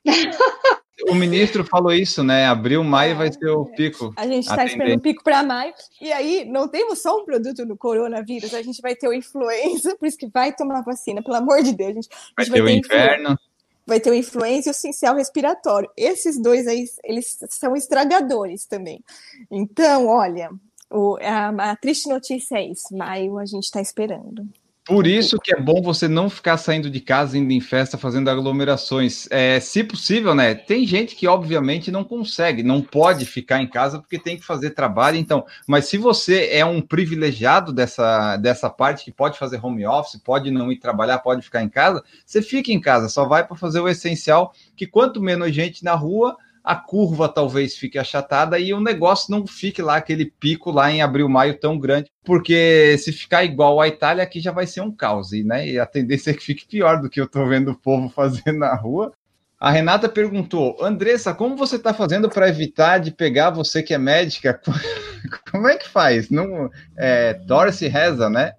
Speaker 1: o ministro falou isso, né? Abril, maio vai ser o pico.
Speaker 3: A gente está esperando o pico para maio. E aí, não temos só um produto no coronavírus, a gente vai ter o influenza, por isso que vai tomar vacina, pelo amor de Deus. Gente,
Speaker 1: vai, vai ter, o inverno.
Speaker 3: Vai ter o influenza e o essencial respiratório. Esses dois aí, eles são estragadores também. Então, olha, o, a, a triste notícia é isso. Maio a gente está esperando.
Speaker 1: Por isso que é bom você não ficar saindo de casa, indo em festa, fazendo aglomerações. É, se possível, né? Tem gente que obviamente não consegue, não pode ficar em casa porque tem que fazer trabalho. Então, mas se você é um privilegiado dessa, dessa parte que pode fazer home office, pode não ir trabalhar, pode ficar em casa, você fica em casa, só vai para fazer o essencial. Que quanto menos gente na rua, a curva talvez fique achatada e o negócio não fique lá aquele pico lá em abril, maio tão grande, porque se ficar igual a Itália aqui já vai ser um caos, né? E a tendência é que fique pior do que eu estou vendo o povo fazendo na rua. A Renata perguntou: Andressa, como você está fazendo para evitar de pegar você que é médica? Como é que faz? Não, é, torce e reza, né?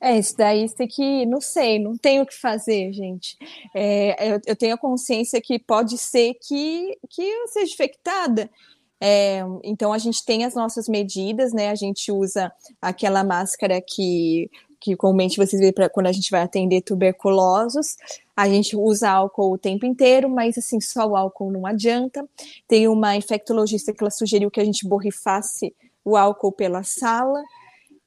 Speaker 3: É, isso daí tem que, não sei, não tem o que fazer, gente. É, eu, eu, tenho a consciência que pode ser que, que eu seja infectada. É, então a gente tem as nossas medidas, né? A gente usa aquela máscara que, que comumente vocês veem quando a gente vai atender tuberculosos. A gente usa álcool o tempo inteiro, mas assim, só o álcool não adianta. Tem uma infectologista que ela sugeriu que a gente borrifasse o álcool pela sala.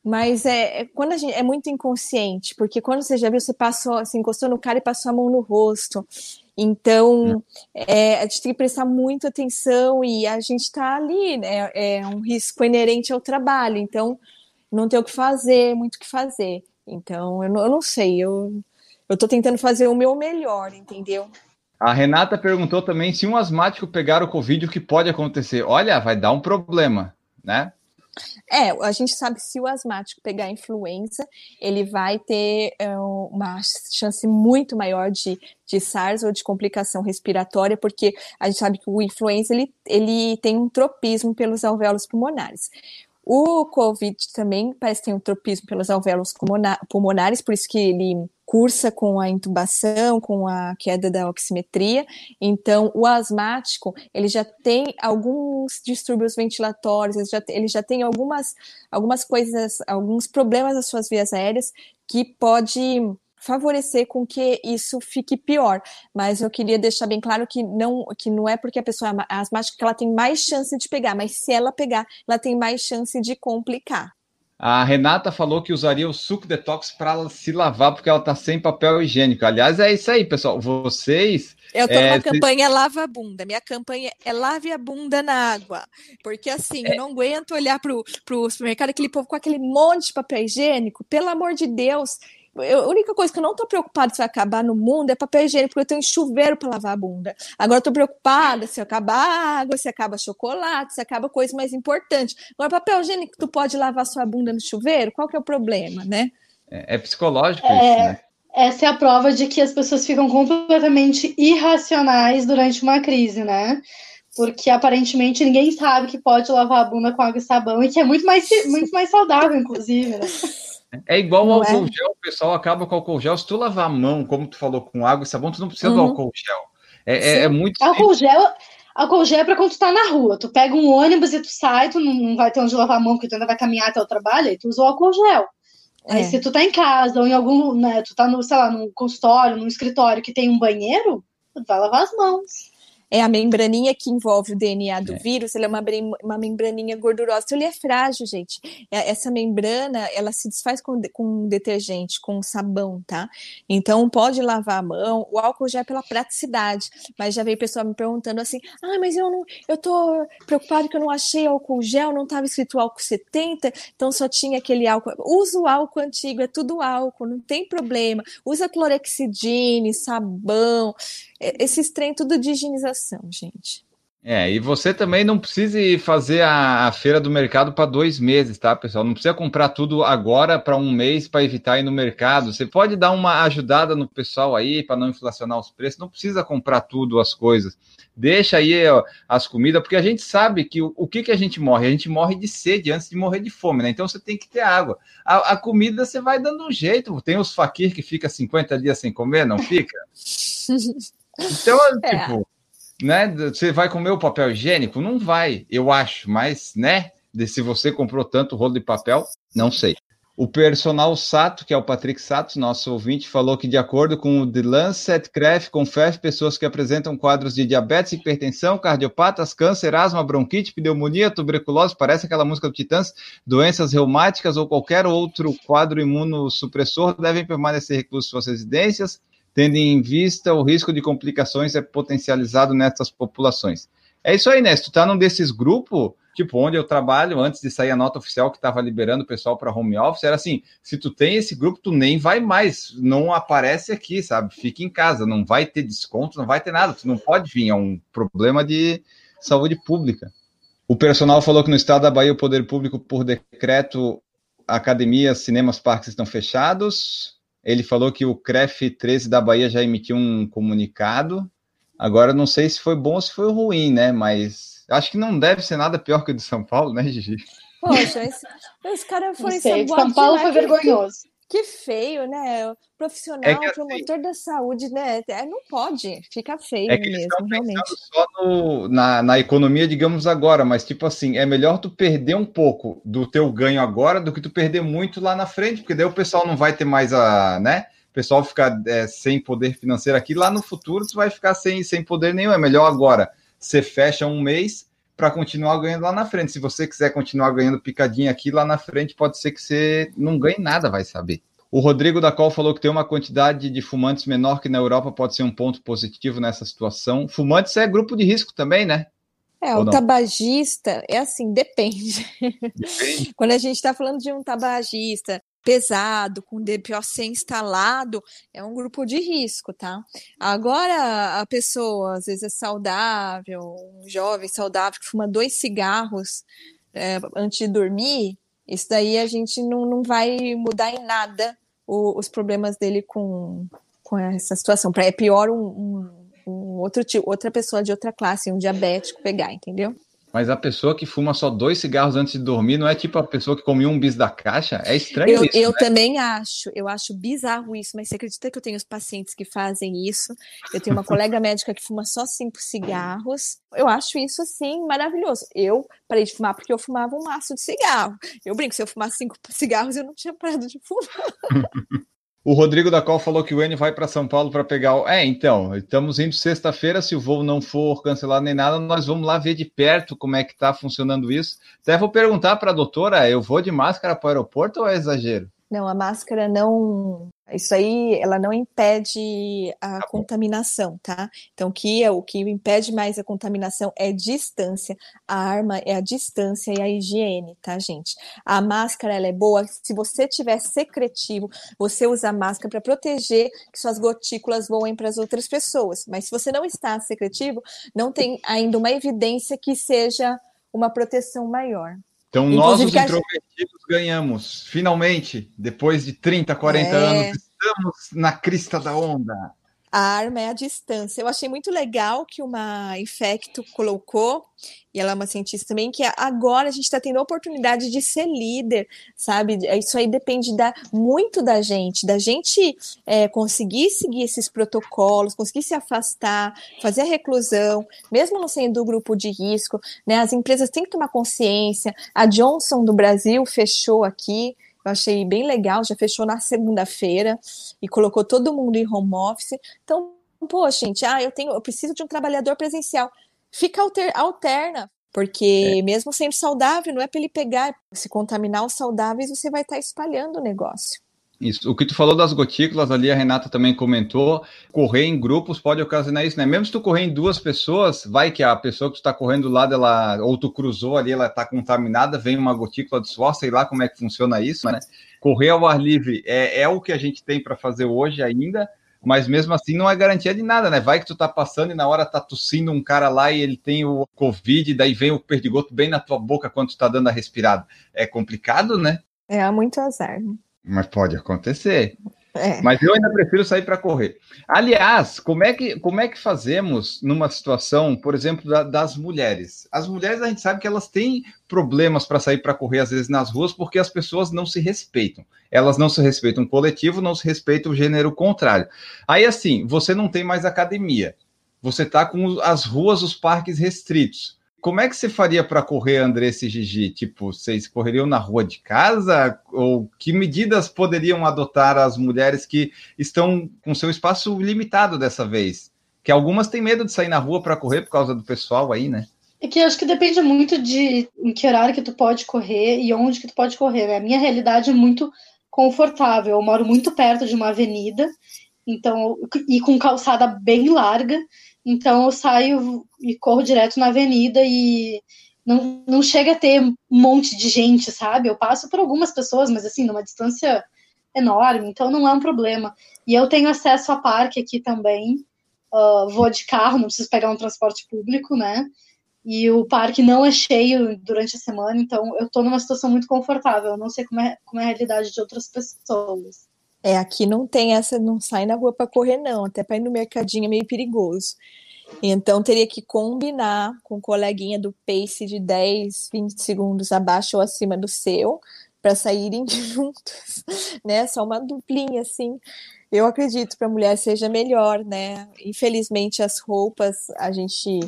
Speaker 3: Mas é, é, quando a gente é muito inconsciente, porque quando você já viu, você passou, assim, encostou no cara e passou a mão no rosto. Então, é, a gente tem que prestar muita atenção e a gente está ali, né? É um risco inerente ao trabalho. Então, não tem o que fazer, muito o que fazer. Então, eu não, eu não sei, eu estou tentando fazer o meu melhor, entendeu?
Speaker 1: A Renata perguntou também se um asmático pegar o Covid, o que pode acontecer? Olha, vai dar um problema, né?
Speaker 3: É, a gente sabe se o asmático pegar influenza, ele vai ter é, uma chance muito maior de, de SARS ou de complicação respiratória, porque a gente sabe que o influenza ele, ele tem um tropismo pelos alvéolos pulmonares. O COVID também parece ter um tropismo pelos alvéolos pulmonares, por isso que ele cursa com a intubação, com a queda da oximetria. Então, o asmático, ele já tem alguns distúrbios ventilatórios, ele já, ele já tem algumas, algumas coisas, alguns problemas nas suas vias aéreas que pode favorecer com que isso fique pior. Mas eu queria deixar bem claro que não, que não é porque a pessoa é asmática que ela tem mais chance de pegar, mas se ela pegar, ela tem mais chance de complicar.
Speaker 1: A Renata falou que usaria o suco detox para se lavar porque ela está sem papel higiênico. Aliás, é isso aí, pessoal. Vocês.
Speaker 3: Eu estou é, numa campanha Lava a Bunda. Minha campanha é Lave a Bunda na água. Porque assim, é... eu não aguento olhar para o supermercado, aquele povo com aquele monte de papel higiênico. Pelo amor de Deus, eu, a única coisa que eu não tô preocupada se vai acabar no mundo é papel higiênico, porque eu tenho chuveiro para lavar a bunda. Agora eu tô preocupada se acaba água, se acaba chocolate, se acaba coisa mais importante. Agora, papel higiênico, tu pode lavar sua bunda no chuveiro? Qual que é o problema, né?
Speaker 1: É, é psicológico
Speaker 2: é,
Speaker 1: isso, né?
Speaker 2: Essa é a prova de que as pessoas ficam completamente irracionais durante uma crise, né? Porque aparentemente ninguém sabe que pode lavar a bunda com água e sabão e que é muito mais, muito mais saudável, inclusive, né?
Speaker 1: É igual o álcool é? gel, o pessoal acaba com o álcool gel. Se tu lavar a mão, como tu falou, com água e sabão, tu não precisa uhum. do álcool gel. É, é, é muito.
Speaker 2: Álcool gel, álcool gel é para quando tu tá na rua. Tu pega um ônibus e tu sai, tu não vai ter onde lavar a mão, porque tu ainda vai caminhar até o trabalho, e tu usa o álcool gel. Aí, é. se tu tá em casa ou em algum, né, tu tá no, sei lá, num consultório, num escritório que tem um banheiro, tu vai lavar as mãos
Speaker 3: é a membraninha que envolve o DNA do é. vírus, ela é uma, uma membraninha gordurosa. Então, ele é frágil, gente. É, essa membrana, ela se desfaz com, com detergente, com sabão, tá? Então, pode lavar a mão. O álcool já é pela praticidade. Mas já veio pessoa me perguntando assim, ah, mas eu não, eu tô preocupado que eu não achei álcool gel, não estava escrito álcool 70, então só tinha aquele álcool. Usa o álcool antigo, é tudo álcool, não tem problema. Usa clorexidine, sabão, esses trem tudo de higienização, gente.
Speaker 1: É, e você também não precisa fazer a, a feira do mercado para dois meses, tá, pessoal? Não precisa comprar tudo agora para um mês para evitar ir no mercado. Você pode dar uma ajudada no pessoal aí para não inflacionar os preços. Não precisa comprar tudo as coisas. Deixa aí ó, as comidas, porque a gente sabe que o, o, que, que a gente morre? A gente morre de sede antes de morrer de fome, né? Então você tem que ter água. A, a comida você vai dando um jeito. Tem os faquir que fica 50 dias sem comer, não fica? Então, é. tipo, né? Você vai comer o papel higiênico? Não vai, eu acho, mas, né? De se você comprou tanto rolo de papel, não sei. O personal Sato, que é o Patrick Sato, nosso ouvinte, falou que, de acordo com o The Lancet Craft, confere pessoas que apresentam quadros de diabetes, hipertensão, cardiopatas, câncer, asma, bronquite, pneumonia, tuberculose, parece aquela música do Titãs, doenças reumáticas ou qualquer outro quadro imunossupressor devem permanecer reclusos suas residências tendo em vista o risco de complicações é potencializado nessas populações. É isso aí, né? Se tu tá num desses grupos, tipo, onde eu trabalho, antes de sair a nota oficial que estava liberando o pessoal para home office, era assim: se tu tem esse grupo, tu nem vai mais, não aparece aqui, sabe? Fica em casa, não vai ter desconto, não vai ter nada, tu não pode vir, é um problema de saúde pública. O personal falou que no estado da Bahia o poder público, por decreto, academias, cinemas, parques estão fechados. Ele falou que o CREF 13 da Bahia já emitiu um comunicado. Agora, não sei se foi bom ou se foi ruim, né? Mas acho que não deve ser nada pior que o de São Paulo, né, Gigi?
Speaker 3: Poxa, esse, esse cara foi
Speaker 2: São Paulo foi vergonhoso.
Speaker 3: Que feio, né? Profissional, é assim, promotor da saúde, né? É, não pode, fica feio é que mesmo, realmente.
Speaker 1: Só no, na, na economia, digamos agora, mas tipo assim, é melhor tu perder um pouco do teu ganho agora do que tu perder muito lá na frente, porque daí o pessoal não vai ter mais a, né? O pessoal ficar é, sem poder financeiro aqui, lá no futuro tu vai ficar sem, sem poder nenhum. É melhor agora você fecha um mês para continuar ganhando lá na frente. Se você quiser continuar ganhando picadinha aqui, lá na frente pode ser que você não ganhe nada, vai saber. O Rodrigo da Col falou que tem uma quantidade de fumantes menor que na Europa pode ser um ponto positivo nessa situação. Fumantes é grupo de risco também, né?
Speaker 3: É, Ou o não? tabagista é assim, depende. depende. Quando a gente está falando de um tabagista pesado, com DPOC instalado, é um grupo de risco, tá? Agora, a pessoa às vezes é saudável, um jovem saudável que fuma dois cigarros é, antes de dormir, isso daí a gente não, não vai mudar em nada o, os problemas dele com, com essa situação. É pior um, um, um outro outra pessoa de outra classe, um diabético pegar, entendeu?
Speaker 1: Mas a pessoa que fuma só dois cigarros antes de dormir não é tipo a pessoa que come um bis da caixa? É estranho
Speaker 3: eu,
Speaker 1: isso.
Speaker 3: Eu
Speaker 1: né?
Speaker 3: também acho, eu acho bizarro isso, mas você acredita que eu tenho os pacientes que fazem isso? Eu tenho uma colega médica que fuma só cinco cigarros. Eu acho isso, assim, maravilhoso. Eu parei de fumar porque eu fumava um maço de cigarro. Eu brinco, se eu fumar cinco cigarros, eu não tinha parado de fumar.
Speaker 1: O Rodrigo da Col falou que o N vai para São Paulo para pegar o. É, então, estamos indo sexta-feira. Se o voo não for cancelado nem nada, nós vamos lá ver de perto como é que está funcionando isso. Até vou perguntar para a doutora: eu vou de máscara para o aeroporto ou é exagero?
Speaker 3: Não, a máscara não. Isso aí, ela não impede a tá contaminação, tá? Então, o que, é, o que impede mais a contaminação é distância. A arma é a distância e a higiene, tá, gente? A máscara, ela é boa. Se você tiver secretivo, você usa a máscara para proteger que suas gotículas voem para as outras pessoas. Mas se você não está secretivo, não tem ainda uma evidência que seja uma proteção maior.
Speaker 1: Então, nós, os introvertidos, ganhamos. Finalmente, depois de 30, 40 é... anos, estamos na crista da onda.
Speaker 3: A arma é a distância. Eu achei muito legal que uma Infecto colocou, e ela é uma cientista também, que agora a gente está tendo a oportunidade de ser líder, sabe? Isso aí depende da, muito da gente, da gente é, conseguir seguir esses protocolos, conseguir se afastar, fazer a reclusão, mesmo não sendo do grupo de risco, né? As empresas têm que tomar consciência. A Johnson do Brasil fechou aqui, eu achei bem legal, já fechou na segunda-feira e colocou todo mundo em home office. Então, pô, gente, ah, eu tenho, eu preciso de um trabalhador presencial. Fica alter, alterna, porque é. mesmo sendo saudável, não é para ele pegar, se contaminar os saudáveis, você vai estar tá espalhando o negócio.
Speaker 1: Isso. O que tu falou das gotículas ali, a Renata também comentou. Correr em grupos pode ocasionar isso, né? Mesmo se tu correr em duas pessoas, vai que a pessoa que tu está correndo do lado, ela, ou tu cruzou ali, ela está contaminada, vem uma gotícula de suor, sei lá como é que funciona isso, né? Correr ao ar livre é, é o que a gente tem para fazer hoje ainda, mas mesmo assim não é garantia de nada, né? Vai que tu tá passando e na hora tá tossindo um cara lá e ele tem o Covid, daí vem o perdigoto bem na tua boca quando tu tá dando a respirada. É complicado, né?
Speaker 3: É, muito azar.
Speaker 1: Mas pode acontecer. É. Mas eu ainda prefiro sair para correr. Aliás, como é, que, como é que fazemos numa situação, por exemplo, da, das mulheres? As mulheres a gente sabe que elas têm problemas para sair para correr, às vezes, nas ruas, porque as pessoas não se respeitam. Elas não se respeitam o coletivo, não se respeitam o gênero contrário. Aí, assim, você não tem mais academia. Você está com as ruas, os parques restritos. Como é que você faria para correr, Andressa e Gigi? Tipo, vocês correriam na rua de casa? Ou que medidas poderiam adotar as mulheres que estão com seu espaço limitado dessa vez? Que algumas têm medo de sair na rua para correr por causa do pessoal aí, né?
Speaker 2: É que eu acho que depende muito de em que horário que tu pode correr e onde que tu pode correr, né? A minha realidade é muito confortável. Eu moro muito perto de uma avenida, então e com calçada bem larga. Então eu saio e corro direto na avenida e não, não chega a ter um monte de gente, sabe? Eu passo por algumas pessoas, mas assim, numa distância enorme, então não é um problema. E eu tenho acesso a parque aqui também. Uh, vou de carro, não preciso pegar um transporte público, né? E o parque não é cheio durante a semana, então eu tô numa situação muito confortável. Eu não sei como é, como é a realidade de outras pessoas.
Speaker 3: É, aqui não tem essa, não sai na rua para correr, não. Até para ir no mercadinho é meio perigoso. Então teria que combinar com o coleguinha do pace de 10, 20 segundos abaixo ou acima do seu para saírem juntos, né? Só uma duplinha assim. Eu acredito para a mulher seja melhor, né? Infelizmente as roupas a gente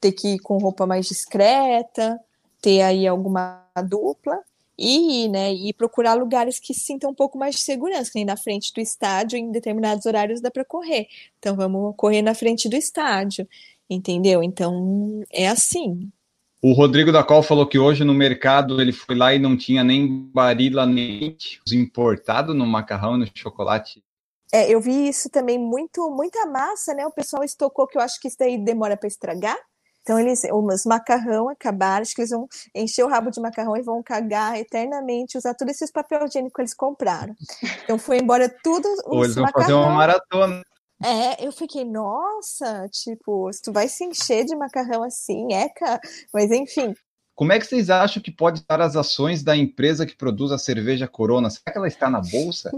Speaker 3: ter que ir com roupa mais discreta, ter aí alguma dupla, e, né, e procurar lugares que sintam um pouco mais de segurança, que nem na frente do estádio, em determinados horários dá para correr. Então vamos correr na frente do estádio, entendeu? Então é assim.
Speaker 1: O Rodrigo da Col falou que hoje no mercado ele foi lá e não tinha nem barila nem importado no macarrão e no chocolate.
Speaker 3: É, eu vi isso também muito, muita massa, né? O pessoal estocou que eu acho que isso daí demora para estragar. Então, eles, os macarrão acabaram, acho que eles vão encher o rabo de macarrão e vão cagar eternamente, usar todos esses papel higiênico que eles compraram. Então, foi embora tudo os
Speaker 1: Ou eles vão macarrão. fazer uma maratona.
Speaker 3: É, eu fiquei, nossa, tipo, tu vai se encher de macarrão assim, eca, mas enfim.
Speaker 1: Como é que vocês acham que pode estar as ações da empresa que produz a cerveja Corona? Será que ela está na bolsa?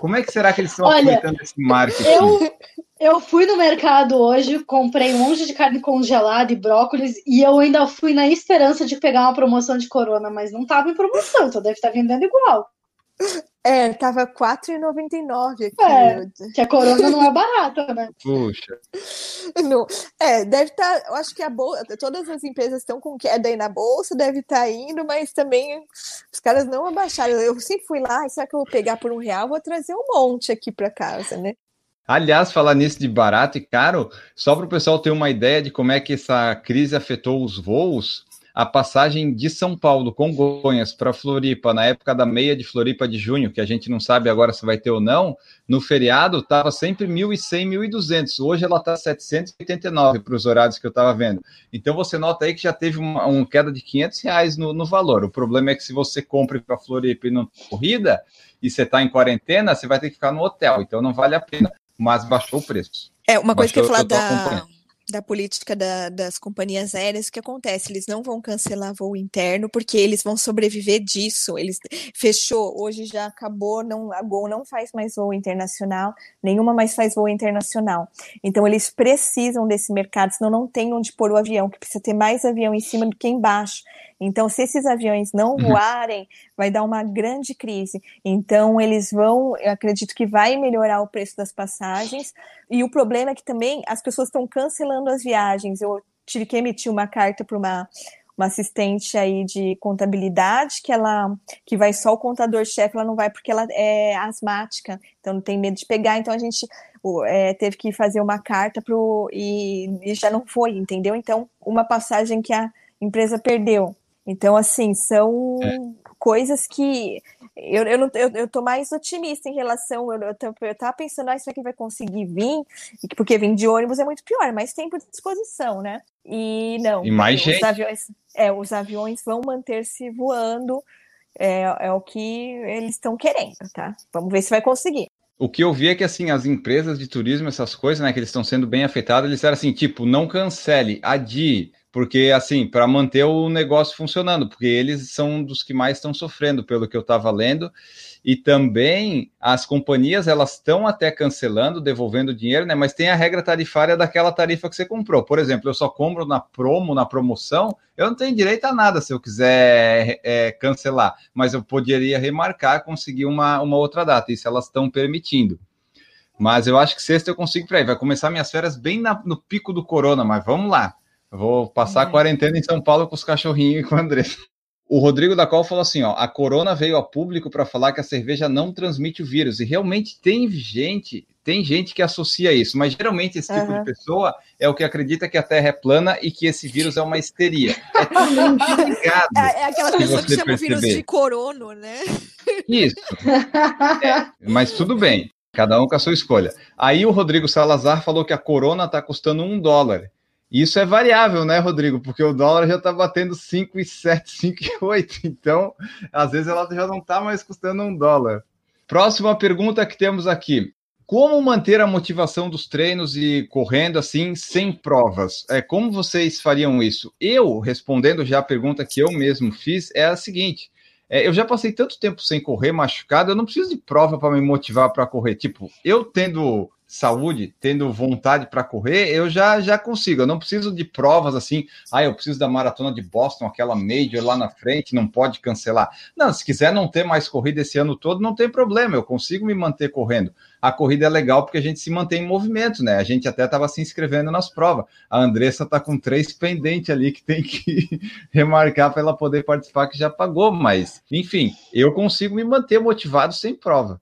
Speaker 1: Como é que será que eles estão
Speaker 2: Olha,
Speaker 1: aproveitando esse marketing?
Speaker 2: Eu, eu fui no mercado hoje, comprei um monte de carne congelada e brócolis, e eu ainda fui na esperança de pegar uma promoção de Corona, mas não estava em promoção, então deve estar vendendo igual.
Speaker 3: É, tava R$4,99 aqui.
Speaker 2: É, que a Corona não é barata, né?
Speaker 1: Puxa.
Speaker 3: Não, é, deve estar. eu acho que a bolsa, todas as empresas estão com queda aí na bolsa, deve estar indo, mas também os caras não abaixaram. Eu sempre fui lá, será que eu vou pegar por um real? Vou trazer um monte aqui para casa, né?
Speaker 1: Aliás, falar nisso de barato e caro, só para o pessoal ter uma ideia de como é que essa crise afetou os voos, a passagem de São Paulo, Congonhas, para Floripa, na época da meia de Floripa de junho, que a gente não sabe agora se vai ter ou não, no feriado estava sempre 1.100, 1.200. Hoje ela está 789 para os horários que eu estava vendo. Então você nota aí que já teve uma, uma queda de 500 reais no, no, valor. O problema é que se você compra para Floripa e não corrida, e você está em quarentena, você vai ter que ficar no hotel. Então não vale a pena, mas baixou o preço.
Speaker 3: É, uma coisa
Speaker 1: Baixou,
Speaker 3: que eu ia falar
Speaker 1: eu
Speaker 3: da. Da política da- das companhias aéreas, o que acontece? Eles não vão cancelar voo interno porque eles vão sobreviver disso. Eles fechou, hoje já acabou, não, a Gol não faz mais voo internacional, nenhuma mais faz voo internacional. Então eles precisam desse mercado, senão não tem onde pôr o avião, que precisa ter mais avião em cima do que embaixo. Então, se esses aviões não
Speaker 1: Uhum.
Speaker 3: voarem, vai dar uma grande crise. Então, eles vão, eu acredito que vai melhorar o preço das passagens. E o problema é que também as pessoas estão cancelando as viagens. Eu tive que emitir uma carta para uma, uma assistente aí de contabilidade que ela que vai só o contador-chefe, ela não vai porque ela é asmática, então não tem medo de pegar. Então a gente é, teve que fazer uma carta pro e, e já não foi, entendeu? Então, uma passagem que a empresa perdeu. Então, assim, são coisas que eu, eu, não, eu, eu tô mais otimista em relação. Eu, eu, eu tava pensando, ah, será que vai conseguir vir? Que- Porque vir de ônibus é muito pior, mais tempo de disposição, né? E não.
Speaker 1: E mais
Speaker 3: os
Speaker 1: gente.
Speaker 3: aviões, é, os aviões vão manter-se voando, é, é o que eles estão querendo, tá? Vamos ver se vai conseguir.
Speaker 1: O que eu vi é que assim, as empresas de turismo, essas coisas, né, que eles estão sendo bem afetadas, eles disseram assim, tipo, não cancele, adie, porque assim, para manter o negócio funcionando, porque eles são dos que mais estão sofrendo, pelo que eu estava lendo, e também as companhias, elas estão até cancelando, devolvendo dinheiro, né, mas tem a regra tarifária daquela tarifa que você comprou. Por exemplo, eu só compro na promo, na promoção, eu não tenho direito a nada se eu quiser é, cancelar, mas eu poderia remarcar, conseguir uma, uma outra data, isso elas estão permitindo. Mas eu acho que sexta eu consigo para aí. Vai começar minhas férias bem na- no pico do corona, mas vamos lá. Vou passar a quarentena em São Paulo com os cachorrinhos e com o André. O Rodrigo da Col falou assim: ó, a corona veio a público para falar que a cerveja não transmite o vírus. E realmente tem gente, tem gente que associa isso, mas geralmente esse tipo
Speaker 3: Aham.
Speaker 1: de pessoa é o que acredita que a Terra é plana e que esse vírus é uma histeria. É muito ligado.
Speaker 3: É, é aquela pessoa que chama o vírus
Speaker 1: perceber.
Speaker 3: de corono, né?
Speaker 1: Isso. É, mas tudo bem, cada um com a sua escolha. Aí o Rodrigo Salazar falou que a corona está custando um dólar. Isso é variável, né, Rodrigo? Porque o dólar já está batendo 5,7, 5,8. Então, às vezes ela já não está mais custando um dólar. Próxima pergunta que temos aqui. Como manter a motivação dos treinos e correndo assim sem provas? É, como vocês fariam isso? Eu, respondendo já a pergunta que eu mesmo fiz, é a seguinte: é, eu já passei tanto tempo sem correr, machucado, eu não preciso de prova para me motivar para correr. Tipo, eu tendo saúde, tendo vontade para correr, eu já, já consigo. Eu não preciso de provas assim, ah, eu preciso da maratona de Boston, aquela major lá na frente, não pode cancelar. Não, se quiser não ter mais corrida esse ano todo, não tem problema, eu consigo me manter correndo. A corrida é legal porque a gente se mantém em movimento, né? A gente até estava se inscrevendo nas provas. A Andressa tá com três pendentes ali que tem que remarcar para ela poder participar, que já pagou, mas enfim, eu consigo me manter motivado sem prova.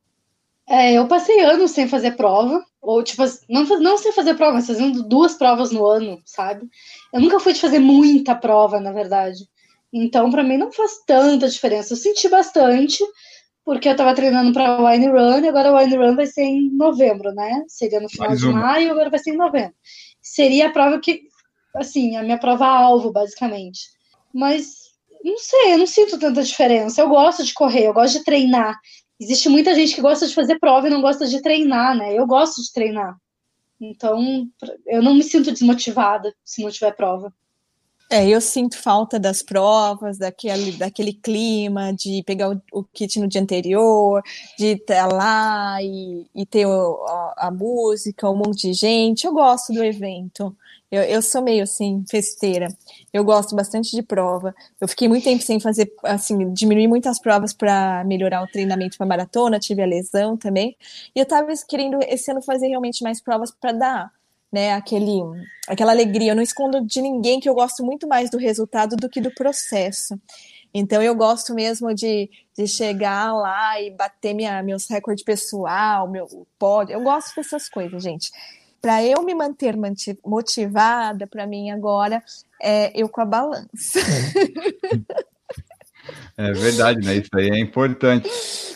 Speaker 2: É, eu passei anos sem fazer prova, ou tipo, não, não sem fazer prova, mas fazendo duas provas no ano, sabe? Eu nunca fui de fazer muita prova, na verdade. Então, para mim, não faz tanta diferença. Eu senti bastante, porque eu tava treinando para Wine Run, e agora o Wine Run vai ser em novembro, né? Seria no final
Speaker 1: Mais
Speaker 2: de
Speaker 1: uma.
Speaker 2: maio, agora vai ser em novembro. Seria a prova que, assim, a minha prova-alvo, basicamente. Mas, não sei, eu não sinto tanta diferença. Eu gosto de correr, eu gosto de treinar. Existe muita gente que gosta de fazer prova e não gosta de treinar, né? Eu gosto de treinar. Então, eu não me sinto desmotivada se não tiver prova.
Speaker 3: É, eu sinto falta das provas, daquele, daquele clima, de pegar o, o kit no dia anterior, de estar lá e, e ter o, a, a, música, um monte de gente. Eu gosto do evento. Eu, eu sou meio assim, festeira. Eu gosto bastante de prova. Eu fiquei muito tempo sem fazer, assim, diminuir muitas provas para melhorar o treinamento para maratona, tive a lesão também. E eu estava querendo esse ano fazer realmente mais provas para dar né, aquele, aquela alegria. Eu não escondo de ninguém que eu gosto muito mais do resultado do que do processo. Então eu gosto mesmo de, de chegar lá e bater minha, meus recordes pessoal, meu pódio. Eu gosto dessas coisas, gente. Para eu me manter motivada, para mim agora é eu com a balança.
Speaker 1: É verdade, né? Isso aí é importante.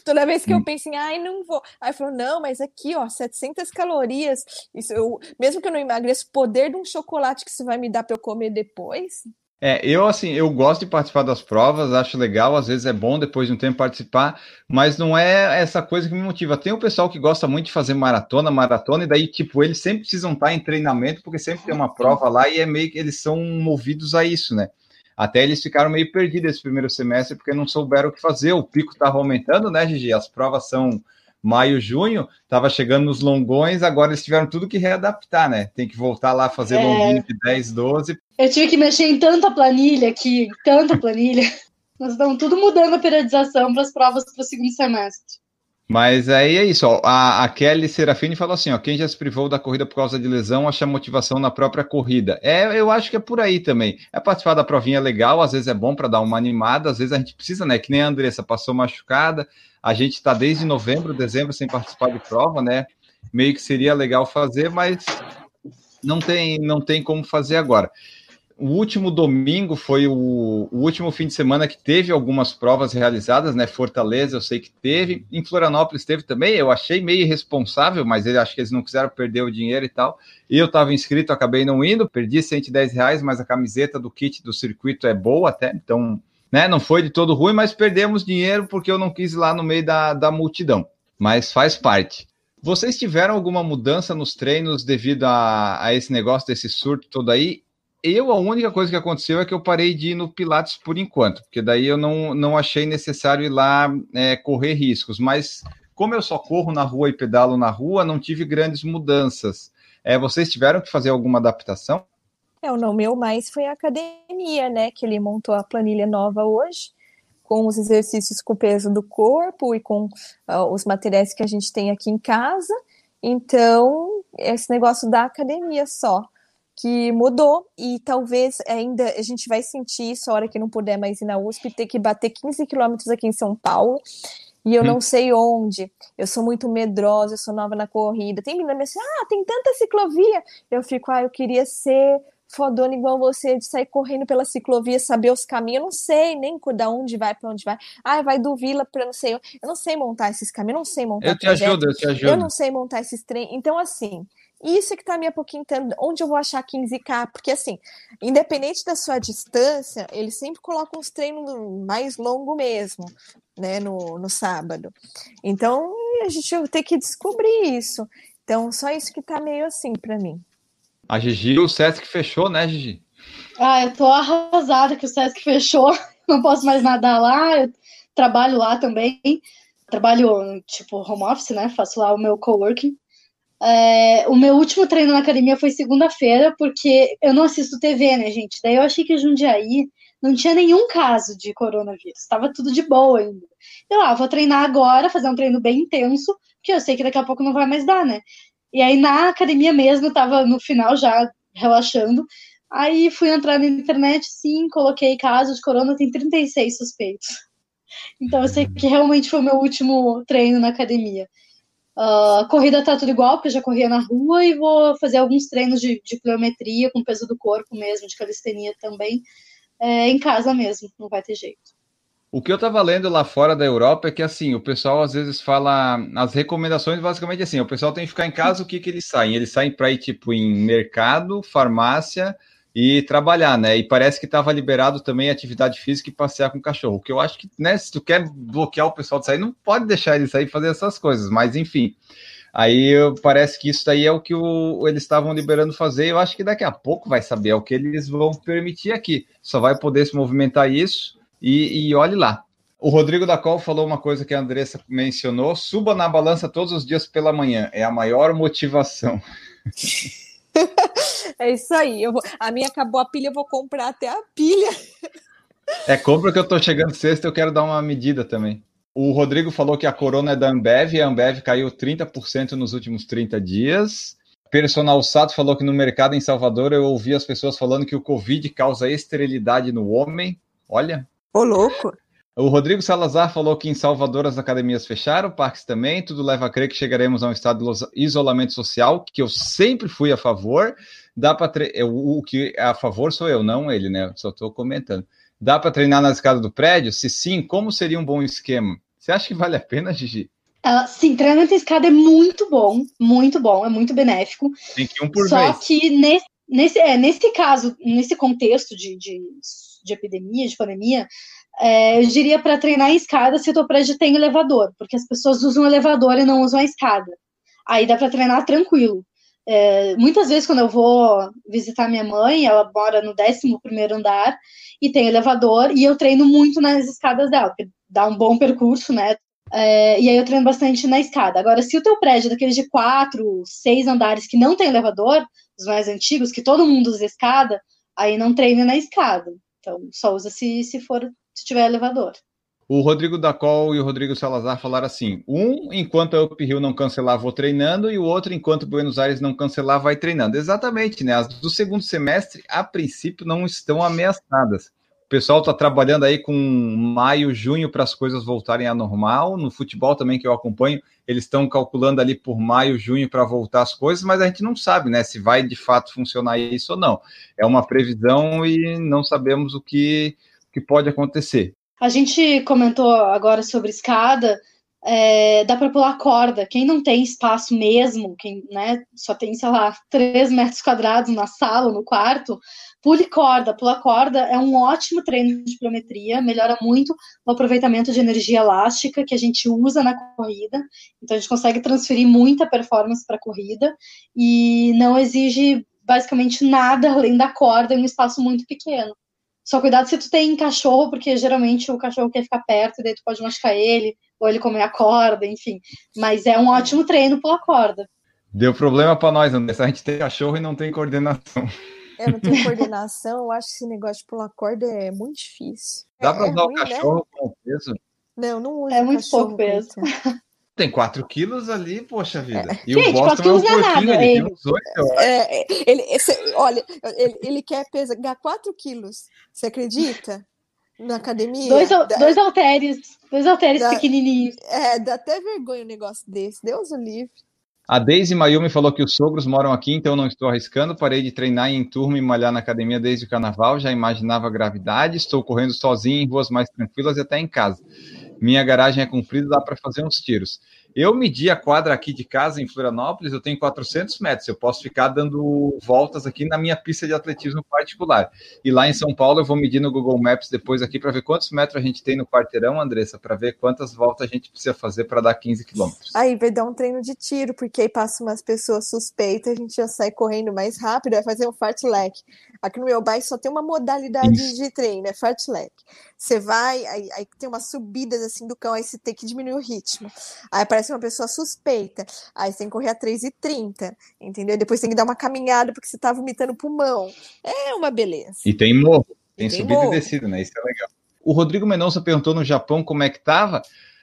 Speaker 3: Toda vez que eu hum. penso em, ai, não vou. Aí eu falo, não, mas aqui, ó, 700 calorias. Isso eu, mesmo que eu não emagreça, o poder de um chocolate que você vai me dar para eu comer depois.
Speaker 1: É, eu assim, eu gosto de participar das provas, acho legal, às vezes é bom depois de um tempo participar, mas não é essa coisa que me motiva. Tem o pessoal que gosta muito de fazer maratona, maratona, e daí, tipo, eles sempre precisam estar em treinamento, porque sempre tem uma prova lá e é meio que eles são movidos a isso, né? Até eles ficaram meio perdidos esse primeiro semestre porque não souberam o que fazer. O pico estava aumentando, né, Gigi? As provas são maio, junho, estava chegando nos longões, agora eles tiveram tudo que readaptar, né? Tem que voltar lá fazer é... longuinho de 10, 12.
Speaker 2: Eu tive que mexer em tanta planilha aqui, tanta planilha. Nós estamos tudo mudando a periodização para as provas para o segundo semestre.
Speaker 1: Mas aí é isso, ó. A, a, Kelly Serafini falou assim: ó, quem já se privou da corrida por causa de lesão acha motivação na própria corrida. É, eu acho que é por aí também. É participar da provinha legal, às vezes é bom para dar uma animada, às vezes a gente precisa, né? Que nem a Andressa passou machucada, a gente está desde novembro, dezembro sem participar de prova, né? Meio que seria legal fazer, mas não tem, não tem como fazer agora o último domingo foi o, o, último fim de semana que teve algumas provas realizadas, né? Fortaleza, eu sei que teve, em Florianópolis teve também. Eu achei meio irresponsável, mas ele acho que eles não quiseram perder o dinheiro e tal. E eu estava inscrito, acabei não indo, perdi 110 reais, mas a camiseta do kit do circuito é boa até, então, né? Não foi de todo ruim, mas perdemos dinheiro porque eu não quis ir lá no meio da, da multidão. Mas faz parte. Vocês tiveram alguma mudança nos treinos devido a, a esse negócio desse surto todo aí? Eu, a única coisa que aconteceu é que eu parei de ir no Pilates por enquanto, porque daí eu não, não achei necessário ir lá é, correr riscos. Mas como eu só corro na rua e pedalo na rua, não tive grandes mudanças. É, vocês tiveram que fazer alguma adaptação?
Speaker 3: É, o não meu mais foi a academia, né? Que ele montou a planilha nova hoje, com os exercícios com o peso do corpo e com uh, os materiais que a gente tem aqui em casa. Então, esse negócio da academia só que mudou e talvez ainda a gente vai sentir isso a hora que não puder mais ir na USP, ter que bater 15 quilômetros aqui em São Paulo e eu hum. não sei onde. Eu sou muito medrosa, eu sou nova na corrida. Tem menina me assim, ah, tem tanta ciclovia. Eu fico, ah, eu queria ser fodona igual você, de sair correndo pela ciclovia, saber os caminhos. Eu não sei nem da onde vai, para onde vai. Ah, vai do Vila para não sei. Eu não sei montar esses caminhos, eu não sei montar.
Speaker 1: Eu te ajudo, eu te ajudo.
Speaker 3: Eu não sei montar esses trem. Então, assim, isso é que tá me apoquentando. Onde eu vou achar 15K? Porque, assim, independente da sua distância, eles sempre colocam uns treinos mais longos mesmo, né, no, no sábado. Então, a gente vai ter que descobrir isso. Então, só isso que tá meio assim para mim.
Speaker 1: A Gigi, o Sesc fechou, né, Gigi?
Speaker 2: Ah, eu tô arrasada que o Sesc fechou. Não posso mais nadar lá. Eu trabalho lá também. Trabalho, tipo, home office, né? Faço lá o meu coworking. É, o meu último treino na academia foi segunda-feira, porque eu não assisto TV, né, gente? Daí eu achei que Jundiaí não tinha nenhum caso de coronavírus, estava tudo de boa ainda. Eu, ah, vou treinar agora, fazer um treino bem intenso, porque eu sei que daqui a pouco não vai mais dar, né? E aí na academia mesmo, eu tava no final já relaxando. Aí fui entrar na internet, sim, coloquei caso de corona, tem 36 suspeitos. Então eu sei que realmente foi o meu último treino na academia. Uh, corrida tá tudo igual, porque eu já corria na rua e vou fazer alguns treinos de, de pliometria com peso do corpo mesmo, de calistenia também, é, em casa mesmo, não vai ter jeito.
Speaker 1: O que eu estava lendo lá fora da Europa é que assim, o pessoal às vezes fala as recomendações basicamente assim, o pessoal tem que ficar em casa, o que que eles saem? Eles saem para ir tipo em mercado, farmácia, e trabalhar, né? E parece que estava liberado também atividade física e passear com cachorro. Que eu acho que, né, se tu quer bloquear o pessoal de sair, não pode deixar eles sair fazer essas coisas, mas enfim. Aí parece que isso daí é o que o, eles estavam liberando fazer. Eu acho que daqui a pouco vai saber é o que eles vão permitir aqui. Só vai poder se movimentar isso e, e olhe lá. O Rodrigo da Col falou uma coisa que a Andressa mencionou: suba na balança todos os dias pela manhã. É a maior motivação.
Speaker 3: é isso aí. Vou, a minha acabou a pilha, eu vou comprar até a pilha.
Speaker 1: É, compra que eu tô chegando sexta, eu quero dar uma medida também. O Rodrigo falou que a corona é da Ambev, a Ambev caiu 30% nos últimos 30 dias. Personal Sato falou que no mercado em Salvador eu ouvi as pessoas falando que o Covid causa esterilidade no homem. Olha.
Speaker 3: Ô, louco.
Speaker 1: O Rodrigo Salazar falou que em Salvador as academias fecharam, parques também, tudo leva a crer que chegaremos a um estado de isolamento social, que eu sempre fui a favor. Dá para tre... o que é a favor sou eu, não ele, né? Só estou comentando. Dá para treinar na escada do prédio? Se sim, como seria um bom esquema? Você acha que vale a pena, Gigi?
Speaker 2: Uh, sim, treinamento em escada é muito bom, muito bom, é muito benéfico.
Speaker 1: Tem que ir um por
Speaker 2: Só
Speaker 1: vez.
Speaker 2: Só que nesse, nesse, é, nesse caso, nesse contexto de, de, de epidemia, de pandemia, é, eu diria para treinar em escada se o teu prédio tem elevador, porque as pessoas usam elevador e não usam a escada. Aí dá para treinar tranquilo. É, muitas vezes, quando eu vou visitar minha mãe, ela mora no 11 andar e tem elevador, e eu treino muito nas escadas dela, porque dá um bom percurso, né? É, e aí eu treino bastante na escada. Agora, se o teu prédio é daqueles de quatro, seis andares que não tem elevador, os mais antigos, que todo mundo usa escada, aí não treina na escada. Então, só usa se, se for se tiver elevador.
Speaker 1: O Rodrigo Dacol e o Rodrigo Salazar falaram assim: um, enquanto a Up não cancelar, vou treinando, e o outro, enquanto Buenos Aires não cancelar, vai treinando. Exatamente, né? As do segundo semestre, a princípio, não estão ameaçadas. Pessoal está trabalhando aí com maio, junho para as coisas voltarem à normal. No futebol também, que eu acompanho, eles estão calculando ali por maio, junho para voltar as coisas, mas a gente não sabe, né? Se vai de fato funcionar isso ou não. É uma previsão e não sabemos o que, que pode acontecer.
Speaker 2: A gente comentou agora sobre escada, é, dá para pular corda. Quem não tem espaço mesmo, quem né, só tem, sei lá, 3 metros quadrados na sala, no quarto, pule corda. Pular corda é um ótimo treino de pliometria, melhora muito o aproveitamento de energia elástica que a gente usa na corrida. Então a gente consegue transferir muita performance para a corrida e não exige basicamente nada além da corda em um espaço muito pequeno. Só cuidado se tu tem cachorro, porque geralmente o cachorro quer ficar perto, e daí tu pode machucar ele, ou ele comer a corda, enfim. Mas é um ótimo treino pela corda.
Speaker 1: Deu problema para nós, André. A gente tem cachorro e não tem coordenação.
Speaker 3: É, não tem coordenação. Eu acho que esse negócio de pular corda é muito difícil.
Speaker 1: Dá para
Speaker 3: é,
Speaker 1: usar
Speaker 3: é
Speaker 1: o
Speaker 3: ruim, né?
Speaker 1: cachorro com peso?
Speaker 3: Não, não usa
Speaker 2: É muito
Speaker 3: cachorro
Speaker 2: pouco peso.
Speaker 3: com peso.
Speaker 1: Tem 4 quilos ali, poxa vida. E
Speaker 2: Gente,
Speaker 1: o Boston é um
Speaker 2: é
Speaker 1: pouquinho,
Speaker 2: nada,
Speaker 1: ele
Speaker 2: hein?
Speaker 1: tem uns 8, eu acho.
Speaker 3: É, ele, esse- olha, ele, ele quer pegar 4 quilos. Você acredita? Na academia?
Speaker 2: Dois,
Speaker 3: Dá-
Speaker 2: dois halteres, dois halteres
Speaker 3: Dá-
Speaker 2: pequenininhos.
Speaker 3: É, dá até vergonha um negócio desse. Deus o livre.
Speaker 1: A Daisy Mayumi falou que os sogros moram aqui, então não estou arriscando. Parei de treinar em turma e malhar na academia desde o carnaval. Já imaginava a gravidade. Estou correndo sozinho em ruas mais tranquilas e até em casa. Minha garagem é comprida, dá para fazer uns tiros. Eu medi a quadra aqui de casa em Florianópolis, eu tenho 400 metros. Eu posso ficar dando voltas aqui na minha pista de atletismo particular. E lá em São Paulo eu vou medir no Google Maps depois aqui para ver quantos metros a gente tem no quarteirão, Andressa, para ver quantas voltas a gente precisa fazer para dar 15 quilômetros.
Speaker 3: Aí vai dar um treino de tiro, porque aí passa umas pessoas suspeitas, a gente já sai correndo mais rápido, vai fazer um fartlek. Aqui no meu bairro só tem uma modalidade
Speaker 1: Isso.
Speaker 3: de treino, é fartlek. Você vai, aí, aí tem umas subidas assim do cão, aí você tem que diminuir o ritmo. Aí aparece uma pessoa suspeita, aí você tem que correr a 3,30, entendeu? Depois tem que dar uma caminhada porque você tá vomitando pulmão. É uma beleza.
Speaker 1: E tem morro, tem,
Speaker 3: tem
Speaker 1: subida
Speaker 3: morro.
Speaker 1: e descida, né? Isso é legal. O Rodrigo Mendonça perguntou no Japão como é que tava.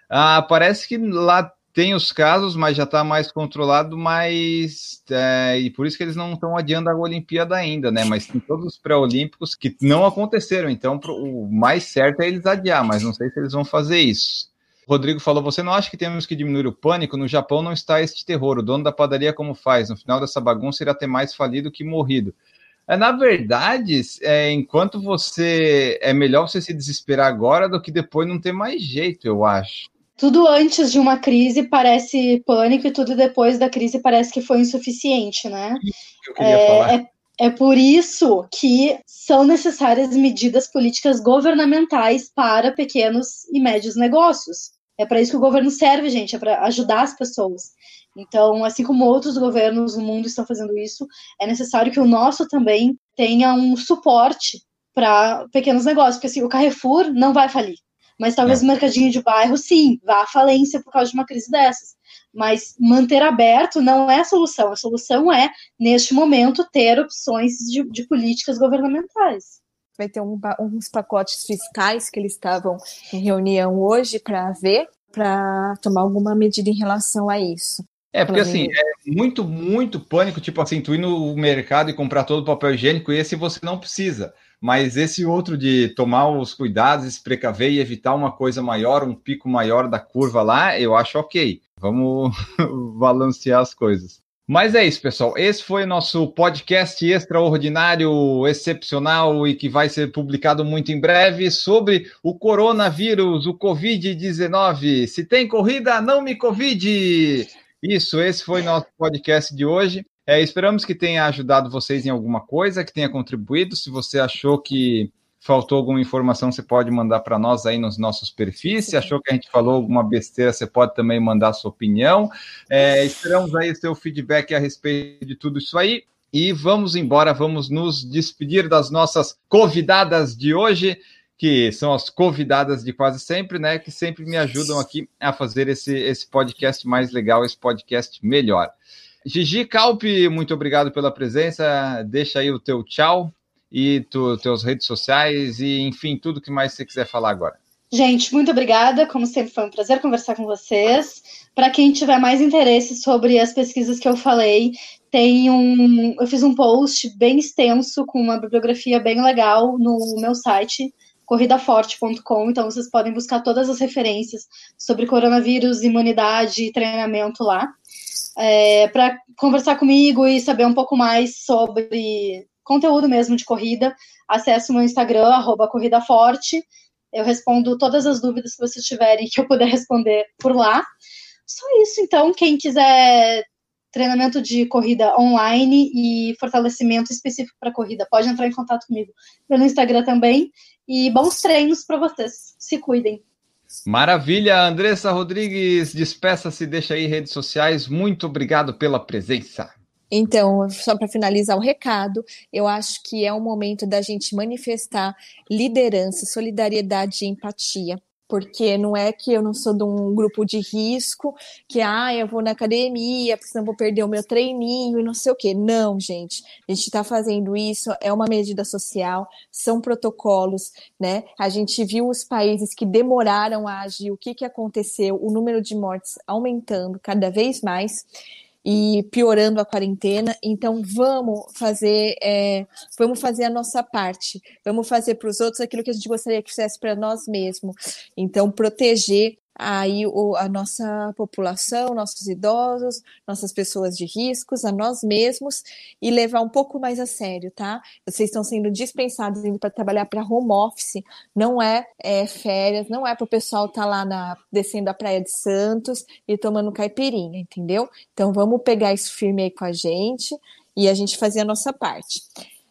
Speaker 1: Ah, parece que lá tem os casos, mas já está mais controlado, mas é, e por isso que eles não estão adiando a Olimpíada ainda, né? Mas tem todos os pré-olímpicos que não aconteceram, então pro- o mais certo é eles adiar, mas não sei se eles vão fazer isso. Rodrigo falou: você não acha que temos que diminuir o pânico? No Japão não está este terror. O dono da padaria como faz? No final dessa bagunça irá ter mais falido que morrido. É, na verdade, é, enquanto você. É melhor você se desesperar agora do que depois não ter mais jeito, eu acho.
Speaker 2: Tudo antes de uma crise parece pânico e tudo depois da crise parece que foi insuficiente, né?
Speaker 1: eu queria falar.
Speaker 2: É, é por isso que são necessárias medidas políticas governamentais para pequenos e médios negócios. É para isso que o governo serve, gente, é para ajudar as pessoas. Então, assim como outros governos no mundo estão fazendo isso, é necessário que o nosso também tenha um suporte para pequenos negócios, porque assim, o Carrefour não vai falir, mas talvez é. o mercadinho de bairro sim, vá à falência por causa de uma crise dessas. Mas manter aberto não é a solução. A solução é, neste momento, ter opções de, de políticas governamentais
Speaker 3: vai ter um, uns pacotes fiscais que eles estavam em reunião hoje para ver, para tomar alguma medida em relação a isso.
Speaker 1: É, porque assim, é muito, muito pânico, tipo assim, tu ir no mercado e comprar todo o papel higiênico, e esse você não precisa. Mas esse outro de tomar os cuidados, se precaver e evitar uma coisa maior, um pico maior da curva lá, eu acho ok. Vamos balancear as coisas. Mas é isso, pessoal. Esse foi nosso podcast extraordinário, excepcional e que vai ser publicado muito em breve sobre o coronavírus, o Covid-19. Se tem corrida, não me Covid! Isso, esse foi nosso podcast de hoje. É, esperamos que tenha ajudado vocês em alguma coisa, que tenha contribuído. Se você achou que faltou alguma informação, você pode mandar para nós aí nos nossos perfis. Se achou que a gente falou alguma besteira, você pode também mandar sua opinião. É, esperamos aí o seu feedback a respeito de tudo isso aí. E vamos embora, vamos nos despedir das nossas convidadas de hoje, que são as convidadas de quase sempre, né? Que sempre me ajudam aqui a fazer esse, esse podcast mais legal, esse podcast melhor. Gigi Calpe, muito obrigado pela presença. Deixa aí o teu tchau e tu, teus redes sociais e, enfim, tudo que mais você quiser falar agora.
Speaker 2: Gente, muito obrigada. Como sempre, foi um prazer conversar com vocês. Para quem tiver mais interesse sobre as pesquisas que eu falei, tem um, eu fiz um post bem extenso com uma bibliografia bem legal no meu site corridaforte.com, então vocês podem buscar todas as referências sobre coronavírus, imunidade e treinamento lá. É, para conversar comigo e saber um pouco mais sobre conteúdo mesmo de corrida, acesse o meu Instagram, arroba Corrida Forte. Eu respondo todas as dúvidas que vocês tiverem que eu puder responder por lá. Só isso, então, quem quiser treinamento de corrida online e fortalecimento específico para corrida, pode entrar em contato comigo pelo Instagram também. E bons treinos para vocês. Se cuidem.
Speaker 1: Maravilha, Andressa Rodrigues, despeça-se, deixa aí redes sociais. Muito obrigado pela presença.
Speaker 3: Então, só para finalizar o recado, eu acho que é o momento da gente manifestar liderança, solidariedade e empatia. Porque não é que eu não sou de um grupo de risco, que ah, eu vou na academia, porque senão vou perder o meu treininho e não sei o quê. Não, gente. A gente está fazendo isso, é uma medida social, são protocolos, né? A gente viu os países que demoraram a agir, o que, que aconteceu, o número de mortes aumentando cada vez mais e piorando a quarentena. Então vamos fazer, é, vamos fazer a nossa parte, vamos fazer para os outros aquilo que a gente gostaria que fizesse para nós mesmos. Então proteger aí o, a nossa população, nossos idosos, nossas pessoas de riscos, a nós mesmos e levar um pouco mais a sério, tá? Vocês estão sendo dispensados indo para trabalhar para home office, não é, é férias, não é para o pessoal estar tá lá na, descendo a Praia de Santos e tomando caipirinha, entendeu? Então vamos pegar isso firme aí com a gente e a gente fazer a nossa parte.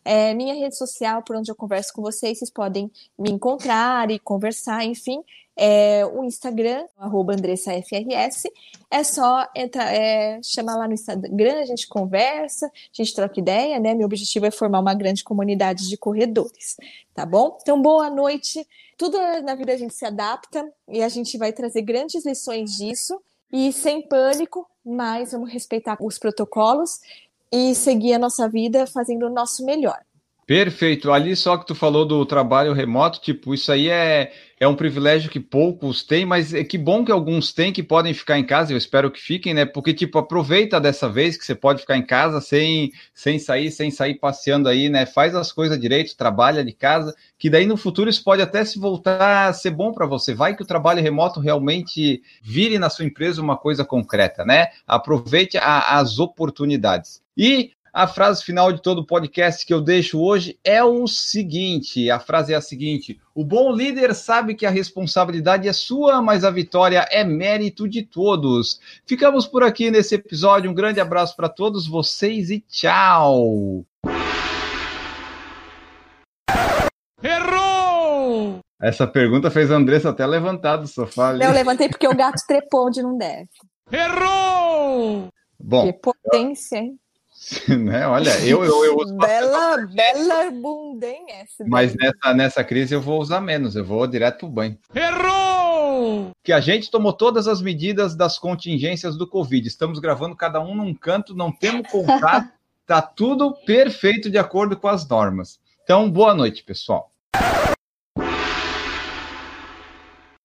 Speaker 3: É, minha rede social, por onde eu converso com vocês, vocês podem me encontrar e conversar, enfim, é, o Instagram, arroba AndressaFRS. É só entrar, é, chamar lá no Instagram, a gente conversa, a gente troca ideia, né? Meu objetivo é formar uma grande comunidade de corredores, tá bom? Então, boa noite. Tudo na vida a gente se adapta e a gente vai trazer grandes lições disso. E sem pânico, mas vamos respeitar os protocolos e seguir a nossa vida fazendo o nosso melhor.
Speaker 1: Perfeito. Ali só que tu falou do trabalho remoto, tipo, isso aí é, é um privilégio que poucos têm, mas é que bom que alguns têm que podem ficar em casa, eu espero que fiquem, né? Porque, tipo, aproveita dessa vez que você pode ficar em casa sem, sem sair, sem sair passeando aí, né? Faz as coisas direito, trabalha de casa, que daí no futuro isso pode até se voltar a ser bom para você. Vai que o trabalho remoto realmente vire na sua empresa uma coisa concreta, né? Aproveite a, as oportunidades. E a frase final de todo o podcast que eu deixo hoje é o seguinte: a frase é a seguinte: o bom líder sabe que a responsabilidade é sua, mas a vitória é mérito de todos. Ficamos por aqui nesse episódio. Um grande abraço para todos vocês e tchau. Errou! Essa pergunta fez a Andressa até levantar do sofá. Ali.
Speaker 3: Eu levantei porque o gato trepou onde não deve. Errou!
Speaker 1: Bom,
Speaker 3: que potência, hein?
Speaker 1: né? Olha, eu, eu, eu uso
Speaker 3: bela, bela bunda, hein? Essa
Speaker 1: mas nessa, nessa crise eu vou usar menos, eu vou direto pro banho.
Speaker 4: Errou!
Speaker 1: Que a gente tomou todas as medidas das contingências do Covid. Estamos gravando cada um num canto, não temos contato, tá tudo perfeito de acordo com as normas. Então, boa noite, pessoal.